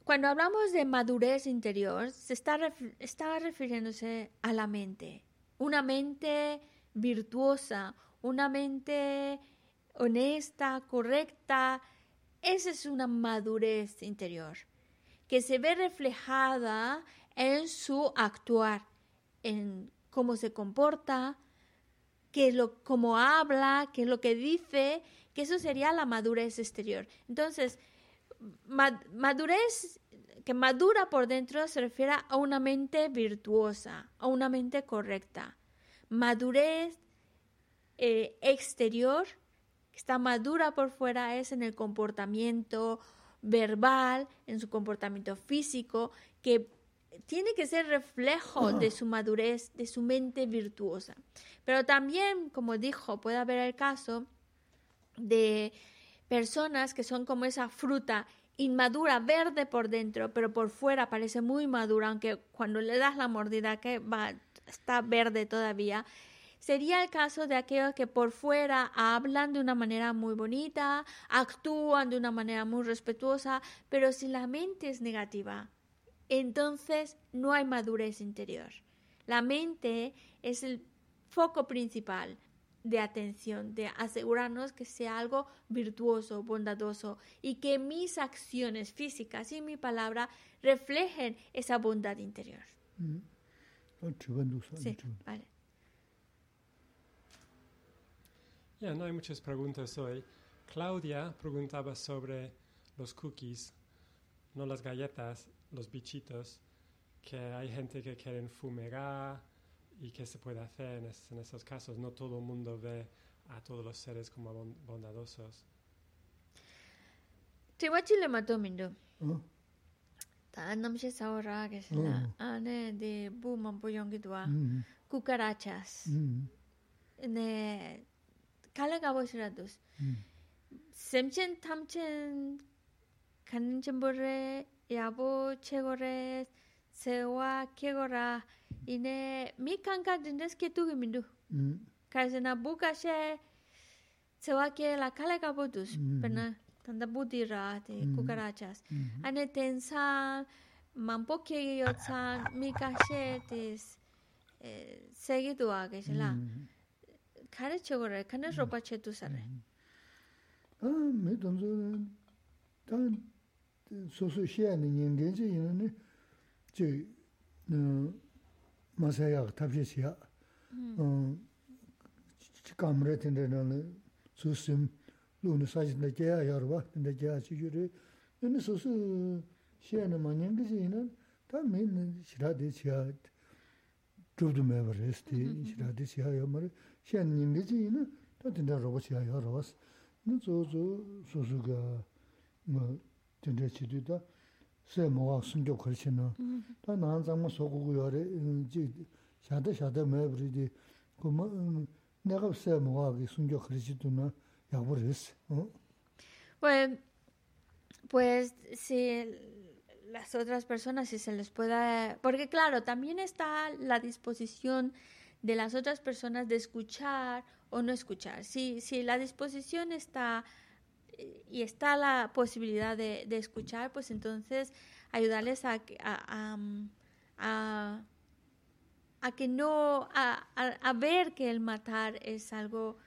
Cuando hablamos de madurez interior, se está, está refiriéndose a la mente. Una mente virtuosa, una mente honesta, correcta. Esa es una madurez interior que se ve reflejada en su actuar, en cómo se comporta, qué lo, cómo habla, qué es lo que dice, que eso sería la madurez exterior. Entonces, madurez que madura por dentro se refiere a una mente virtuosa, a una mente correcta. Madurez eh, exterior, está madura por fuera, es en el comportamiento verbal, en su comportamiento físico, que tiene que ser reflejo de su madurez, de su mente virtuosa. Pero también, como dijo, puede haber el caso de personas que son como esa fruta inmadura, verde por dentro, pero por fuera parece muy madura, aunque cuando le das la mordida que va, está verde todavía. Sería el caso de aquellos que por fuera hablan de una manera muy bonita, actúan de una manera muy respetuosa, pero si la mente es negativa, entonces no hay madurez interior. La mente es el foco principal, de atención, de asegurarnos que sea algo virtuoso, bondadoso y que mis acciones físicas y mi palabra reflejen esa bondad interior. Mm. Sí, vale. Ya, no hay muchas preguntas hoy. Claudia preguntaba sobre los cookies, no las galletas, los bichitos, que hay gente que quieren fumegar y qué se puede hacer en, esos casos. No todo el mundo ve a todos los seres como bondadosos. Chihuachi le mató Mindo. Ta namshe que se la ane de bu mampo dua cucarachas. Ne kala gabo sirados. Semchen tamchen kanin chembore yabo chegore sewa kegora ine mi kanka dindes ke tu mindu kaise na buka she sewa ke la kala ka botus pena tanda budi ra te kukarachas ane tensa mampo ke yo tsan mi ka she tes segi tu a ke la kare chogore kana ropa che tu sare ah me donzo tan so so she ni ngen je yin ne je 마사야 kare chegore, kane ropa che tu sare. A, me donzo, ta soso shia ni nyengen che ina ni, che masaya ka tabshe shia, kamre tende nana, susim, luni sajitna kya yarwa, tende kya chigiri, ina soso shia ni ma nyengen che ina, ta me shirade shia, chubdu mewa res, shirade shia ya mara, xian nin de ji ne ta den da ro bo xia yo ro was. Ne zo zo su su ga mo den de chi du da se mo wa sun jo kor chi ne ta nan zang mo so gu gu yo re mm, ji xia de xia de me bri di ku mo mm, ne ga se mo wa gi sun jo kor chi du ne ya bu res mm. pues pues si las otras personas si se les pueda porque claro también está la disposición de las otras personas de escuchar o no escuchar. Si, si la disposición está y está la posibilidad de, escuchar, pues entonces ayudarles a, a, a, a que no, a, ver que el matar es algo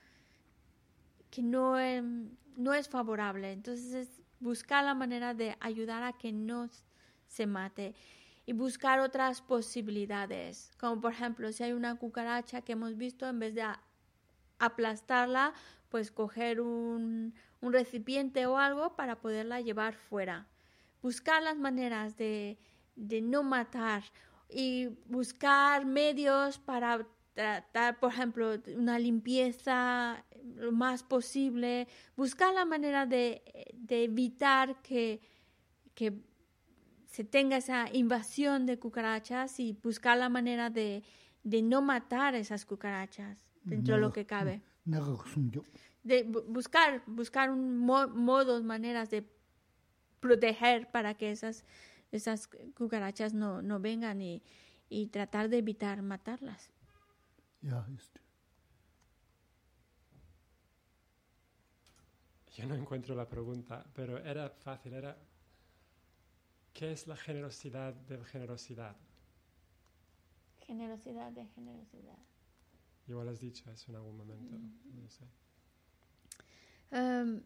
que no, no es favorable. Entonces buscar la manera de ayudar a que no se mate y buscar otras posibilidades, como por ejemplo si hay una cucaracha que hemos visto, en vez de aplastarla, pues coger un, un recipiente o algo para poderla llevar fuera. Buscar las maneras de, de no matar y buscar medios para tratar, por ejemplo, una limpieza lo más posible, buscar la manera de, de evitar que, que, se tenga esa invasión de cucarachas y buscar la manera de, de no matar esas cucarachas dentro de lo que cabe de buscar, buscar un modos, maneras de proteger para que esas esas cucarachas no, no vengan y, y tratar de evitar matarlas. Ya, este. Yo no encuentro la pregunta, pero era fácil, era ¿Qué es la generosidad de generosidad? Generosidad de generosidad. Igual has dicho eso en algún momento. Mm -hmm. no sé. um,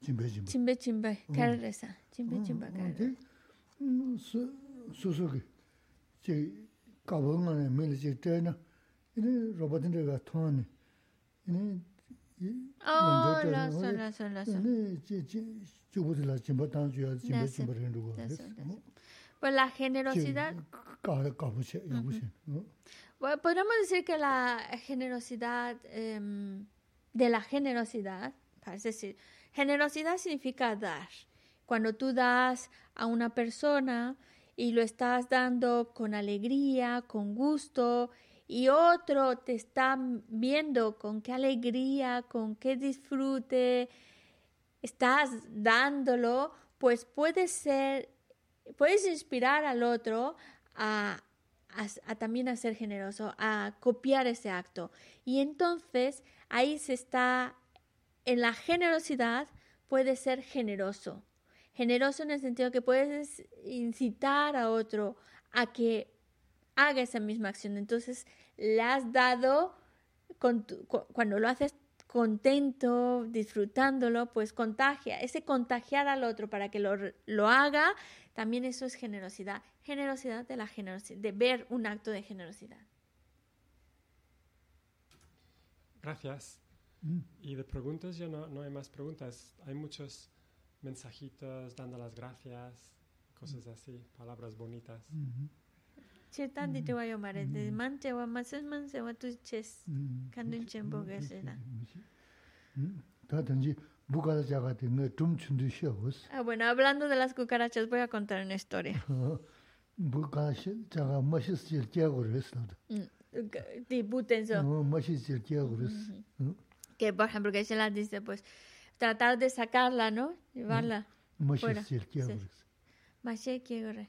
chimbe chimbe. Chimbe chimbe. Oh. Chimbe oh, chimbe. Carresa. Mm, Susuki. Che mele che tena. Ine robotin de ga thone. Ine Oh, la son, la. Pues la generosidad... Uh-huh. Bueno, podríamos decir que la generosidad eh, de la generosidad, parece decir, generosidad significa dar. Cuando tú das a una persona y lo estás dando con alegría, con gusto, y otro te está viendo con qué alegría, con qué disfrute estás dándolo, pues puede ser, puedes inspirar al otro a, a- también a ser generoso, a copiar ese acto. Y entonces ahí se está, en la generosidad puede ser generoso. Generoso en el sentido que puedes incitar a otro a que haga esa misma acción. Entonces, le has dado, cuando lo haces contento, disfrutándolo, pues contagia, ese contagiar al otro para que lo, lo haga, también eso es generosidad, generosidad de la generosidad, de ver un acto de generosidad. Gracias. Mm. Y de preguntas, yo no, no, hay más preguntas. Hay muchos mensajitos dando las gracias, cosas mm. así, palabras bonitas. Mm-hmm. 7단디와 요 말했는데 만제와 마스만세와 두체스 tum Ah bueno hablando de las cucarachas voy a contar una historia. Bucaracha ga mashis chir kagores de butenso no mashis chir kagores que por ejemplo que se la dice pues tratar de sacarla no llevarla mashis chir kagores mashis kagores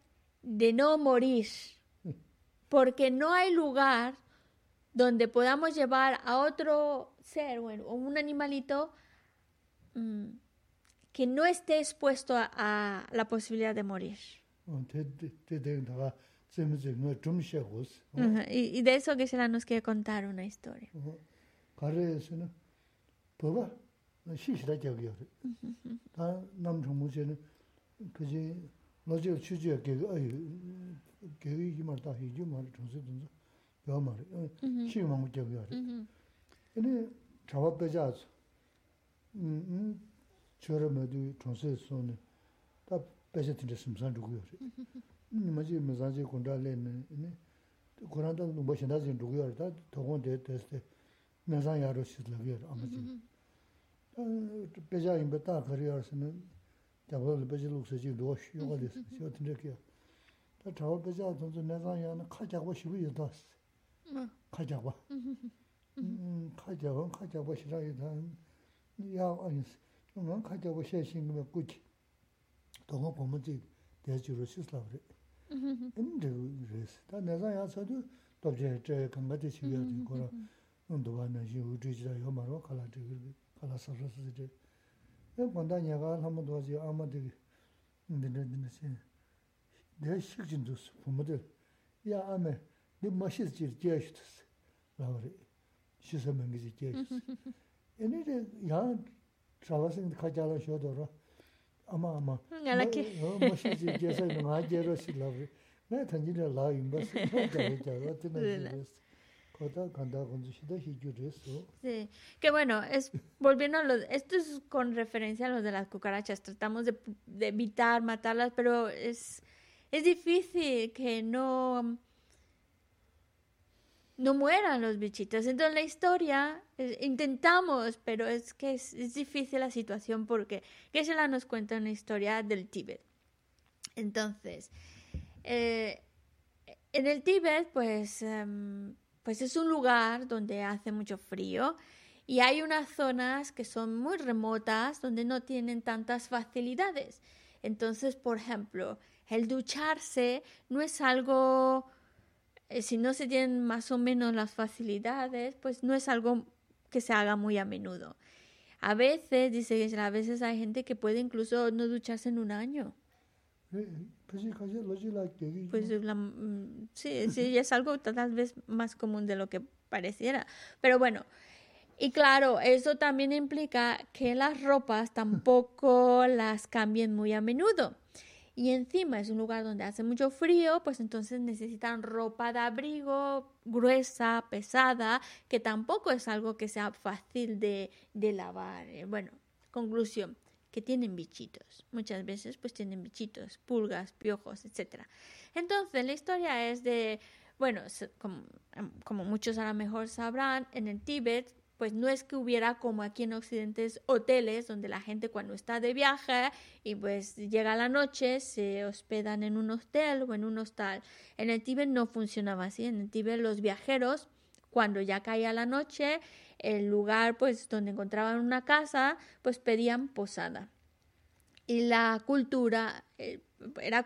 de no morir, porque no hay lugar donde podamos llevar a otro ser o un animalito mm, que no esté expuesto a, la posibilidad de morir. Y, de eso Geshe-la nos quiere contar una historia. 래에서는 봐봐 시시다 저기요. 다 남정무제는 그지 로저 취지야 그 아이 그 말다 해주 말 정세든지 여 말이 시망 저기요. Ujú. 근데 잡아 빼자서 음 저러면도 정세 손에 다 빼졌는데 심산 누구요. 음 맞지 메사지 건달래네. 네. 고란다 뭐 신다진 누구요. 다 도건데 됐을 메사야로 시들어요. 아마지. 빼자 임베 다 그리어서는 잡을 빼지 룩서지 도 쉬어가 됐어. 저 tindeki야. 다 잡아 빼자 돈도 메사야는 카자고 싶어요. 다. 카자고. 음, 카자고 카자고 싫어요. 다. 야 아니. 뭐 카자고 셰신 거면 꾸지. 동어 보면지 대주로 시슬라 그래. 근데 그래서 다 내가 야서도 또제 제 강가대 시위야 되 거라. 운도 가는 시 우주지다 요 말로 갈라 되게 갈라 서서스지. 에 본다 내가 한번 도지 아마도 근데 근데 내 식진도 부모들 야 아메 네 멋있지 제시스. 라그래. 시서면 게 제시스. 얘네들 야 trabasen kajala shodoro ama ama Ngala ke. moshi ji jesa nga jero si labre na tanji de la imba si ja ja ja tena Rila. jes Sí, que bueno, es volviendo a los, esto es con referencia a los de las cucarachas, tratamos de, de evitar matarlas, pero es, es difícil que no no mueran los bichitos. Entonces la historia, eh, intentamos, pero es que es, difícil la situación porque la nos cuenta una historia del Tíbet. Entonces, eh, en el Tíbet, pues, em, pues es un lugar donde hace mucho frío y hay unas zonas que son muy remotas donde no tienen tantas facilidades. Entonces, por ejemplo, el ducharse no es algo eh, si no se tienen más o menos las facilidades, pues no es algo que se haga muy a menudo. A veces, dice a veces hay gente que puede incluso no ducharse en un año. Pues mm, sí, sí, es algo tal vez más común de lo que pareciera. Pero bueno, y claro, eso también implica que las ropas tampoco las cambien muy a menudo y encima es un lugar donde hace mucho frío, pues entonces necesitan ropa de abrigo gruesa, pesada, que tampoco es algo que sea fácil de, de lavar. Eh, bueno, conclusión, que tienen bichitos. Muchas veces pues tienen bichitos, pulgas, piojos, etc. Entonces la historia es de, bueno, como, como muchos a lo mejor sabrán, en el Tíbet pues no es que hubiera como aquí en Occidente hoteles donde la gente cuando está de viaje y pues llega la noche se hospedan en un hotel o en un hostal. En el Tíbet no funcionaba así. En el Tíbet los viajeros cuando ya caía la noche el lugar pues donde encontraban una casa pues pedían posada. Y la cultura eh, era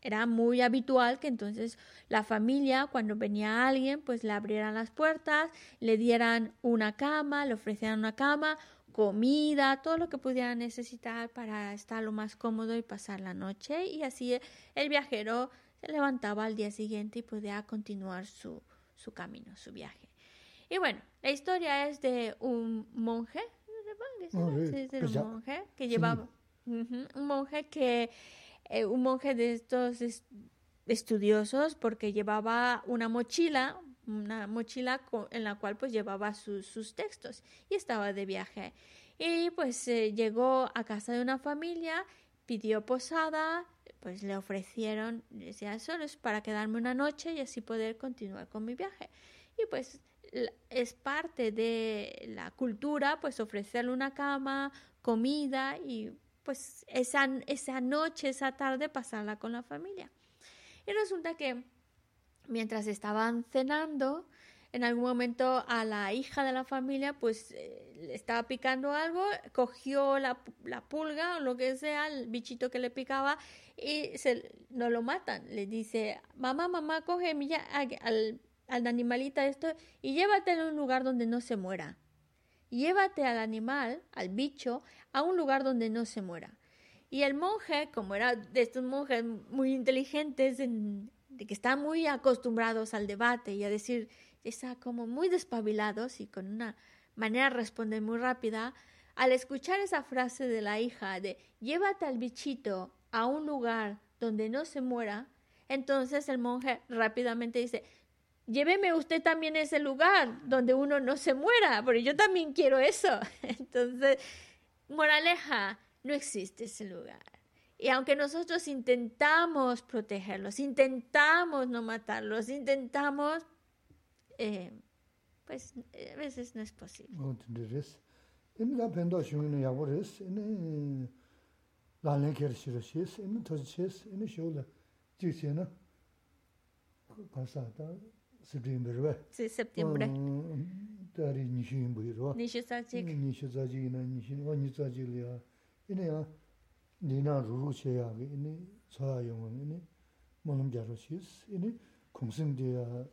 era muy habitual que entonces la familia, cuando venía alguien, pues le abrieran las puertas, le dieran una cama, le ofrecieran una cama, comida, todo lo que pudiera necesitar para estar lo más cómodo y pasar la noche. Y así el viajero se levantaba al día siguiente y podía continuar su, su camino, su viaje. Y bueno, la historia es de un monje, un monje que llevaba, un monje que eh, un monje de estos estudiosos porque llevaba una mochila, una mochila en la cual pues llevaba sus textos y estaba de viaje. Y pues eh, llegó a casa de una familia, pidió posada, pues le ofrecieron, decía, solo es para quedarme una noche y así poder continuar con mi viaje. Y pues es parte de la cultura, pues ofrecerle una cama, comida y pues esa, esa noche, esa tarde, pasarla con la familia. Y resulta que mientras estaban cenando, en algún momento a la hija de la familia pues eh, le estaba picando algo, cogió la, pulga o lo que sea, el bichito que le picaba y se, no lo matan. Le dice, mamá, mamá, coge al, al animalito esto y llévatelo a un lugar donde no se muera llévate al animal, al bicho, a un lugar donde no se muera. Y el monje, como era de estos monjes muy inteligentes, de que están muy acostumbrados al debate y a decir, está como muy despabilados y con una manera de responder muy rápida, al escuchar esa frase de la hija de llévate al bichito a un lugar donde no se muera, entonces el monje rápidamente dice, lléveme usted también a ese lugar donde uno no se muera, porque yo también quiero eso. Entonces, moraleja, no existe ese lugar. Y aunque nosotros intentamos protegerlos, intentamos no matarlos, intentamos, eh, pues a veces no es posible. septembre. Sí, septiembre. Um, tari nishu yinbu yirwa. Nishu sajik. Mm, nishu sajik ina nishu, o nishu sajik liya. Ina ya, nina ruru che ya, ina tsaya yunga, ina monam jaru shis, ina kungsing diya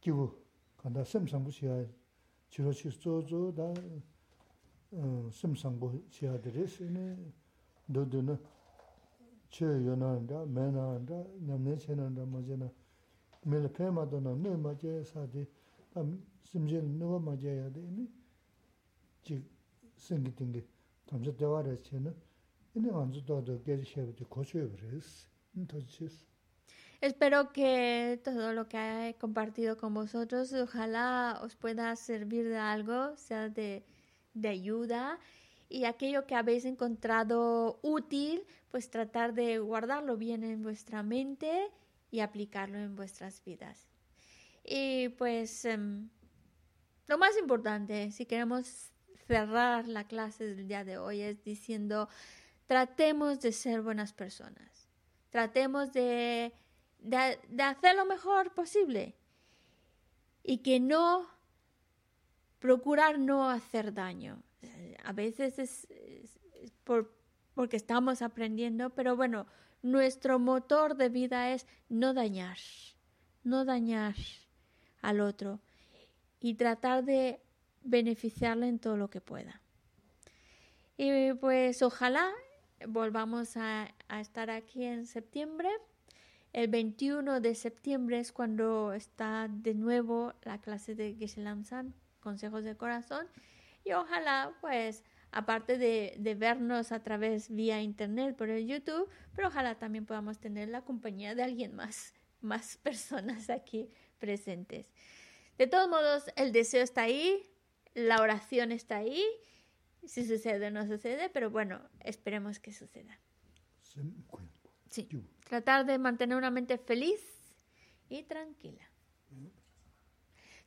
kivu, kanda semsangbu shiya, chiro shis zo zo da um, semsangbu shiya diris, ina dodo na che yonanda, menanda, nyamne che nanda, mazena, Espero que todo lo que he compartido con vosotros, ojalá os pueda servir de algo, sea de, de ayuda. Y aquello que habéis encontrado útil, pues tratar de guardarlo bien en vuestra mente y aplicarlo en vuestras vidas. Y pues em, lo más importante, si queremos cerrar la clase del día de hoy, es diciendo, tratemos de ser buenas personas, tratemos de, de, hacer lo mejor posible y que no procurar no hacer daño. A veces es, por, porque estamos aprendiendo, pero bueno, nuestro motor de vida es no dañar, no dañar al otro y tratar de beneficiarle en todo lo que pueda. Y pues ojalá volvamos a, estar aquí en septiembre. El 21 de septiembre es cuando está de nuevo la clase de geshe San, Consejos de Corazón. Y ojalá, pues, aparte de, de, vernos a través vía internet por el YouTube, pero ojalá también podamos tener la compañía de alguien más, más personas aquí presentes. De todos modos, el deseo está ahí, la oración está ahí. Si sucede o no sucede, pero bueno, esperemos que suceda. Sí. Tratar de mantener una mente feliz y tranquila.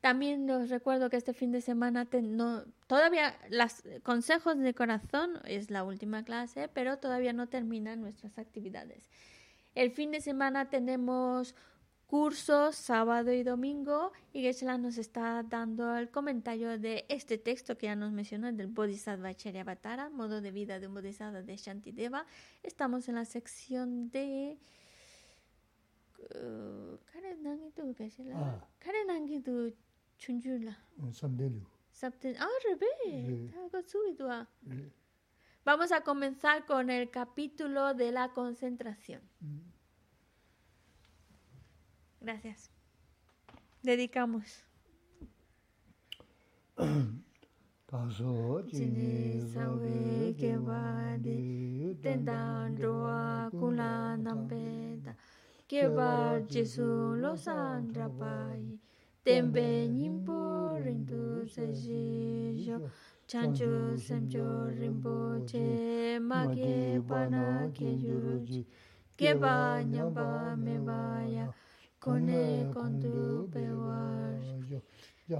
También os recuerdo que este fin de semana no, todavía los consejos de corazón es la última clase, pero todavía no terminan nuestras actividades. El fin de semana tenemos cursos sábado y domingo y Geshe nos está dando el comentario de este texto que ya nos mencionó del Bodhisattva Charyavatara, modo de vida de un Bodhisattva de Shantideva. Estamos en la sección de uh, ah. chunjula. Ah, Vamos a comenzar con el capítulo de la concentración. Mm. Gracias. Dedicamos. Taso chini sawe kewadi tendan roa kula nampeta kewa jesu lo sandra tenpe nyingpo rinpo saji yo chancho samcho rinpo che ma ke pa na ke yu ji ke pa nyamba me pa ya. Kone kondu pe wa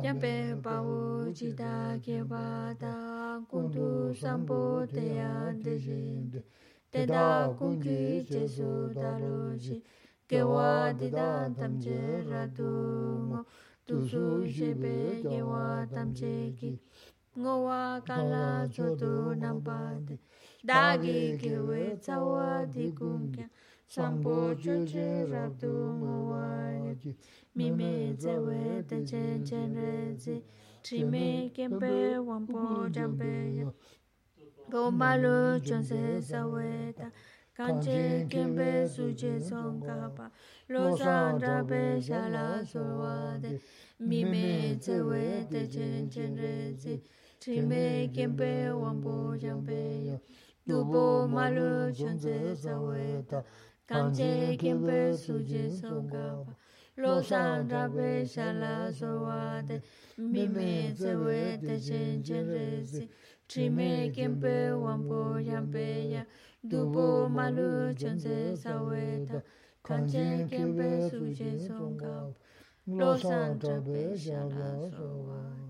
yampe pa wo ji da ke pa da kundu sampo te ya de jin te da kungi che su da lo ji ke wa di da tam che ra tu mo. dusu shebe gewa tamche ki ngowa kala chodu nampate dagi gewe tsawa di kumkya sambo chunche rabdu ngowa ki mime zewe tenche chenre zi trime kempe wampo jampe ya gomalu chonse sawe ta kanche kempe suje songka pa. 罗刹被杀，所获得秘密，所谓天辰日食，天命千倍万倍千倍呀，杜甫马六千岁，三万打，干将千倍苏杰三万。罗刹被杀，所获得秘密，所谓天辰日食，天命千倍万倍千倍呀，杜甫马六千岁，三万打。看见前辈白素贞升高木上站着想要说话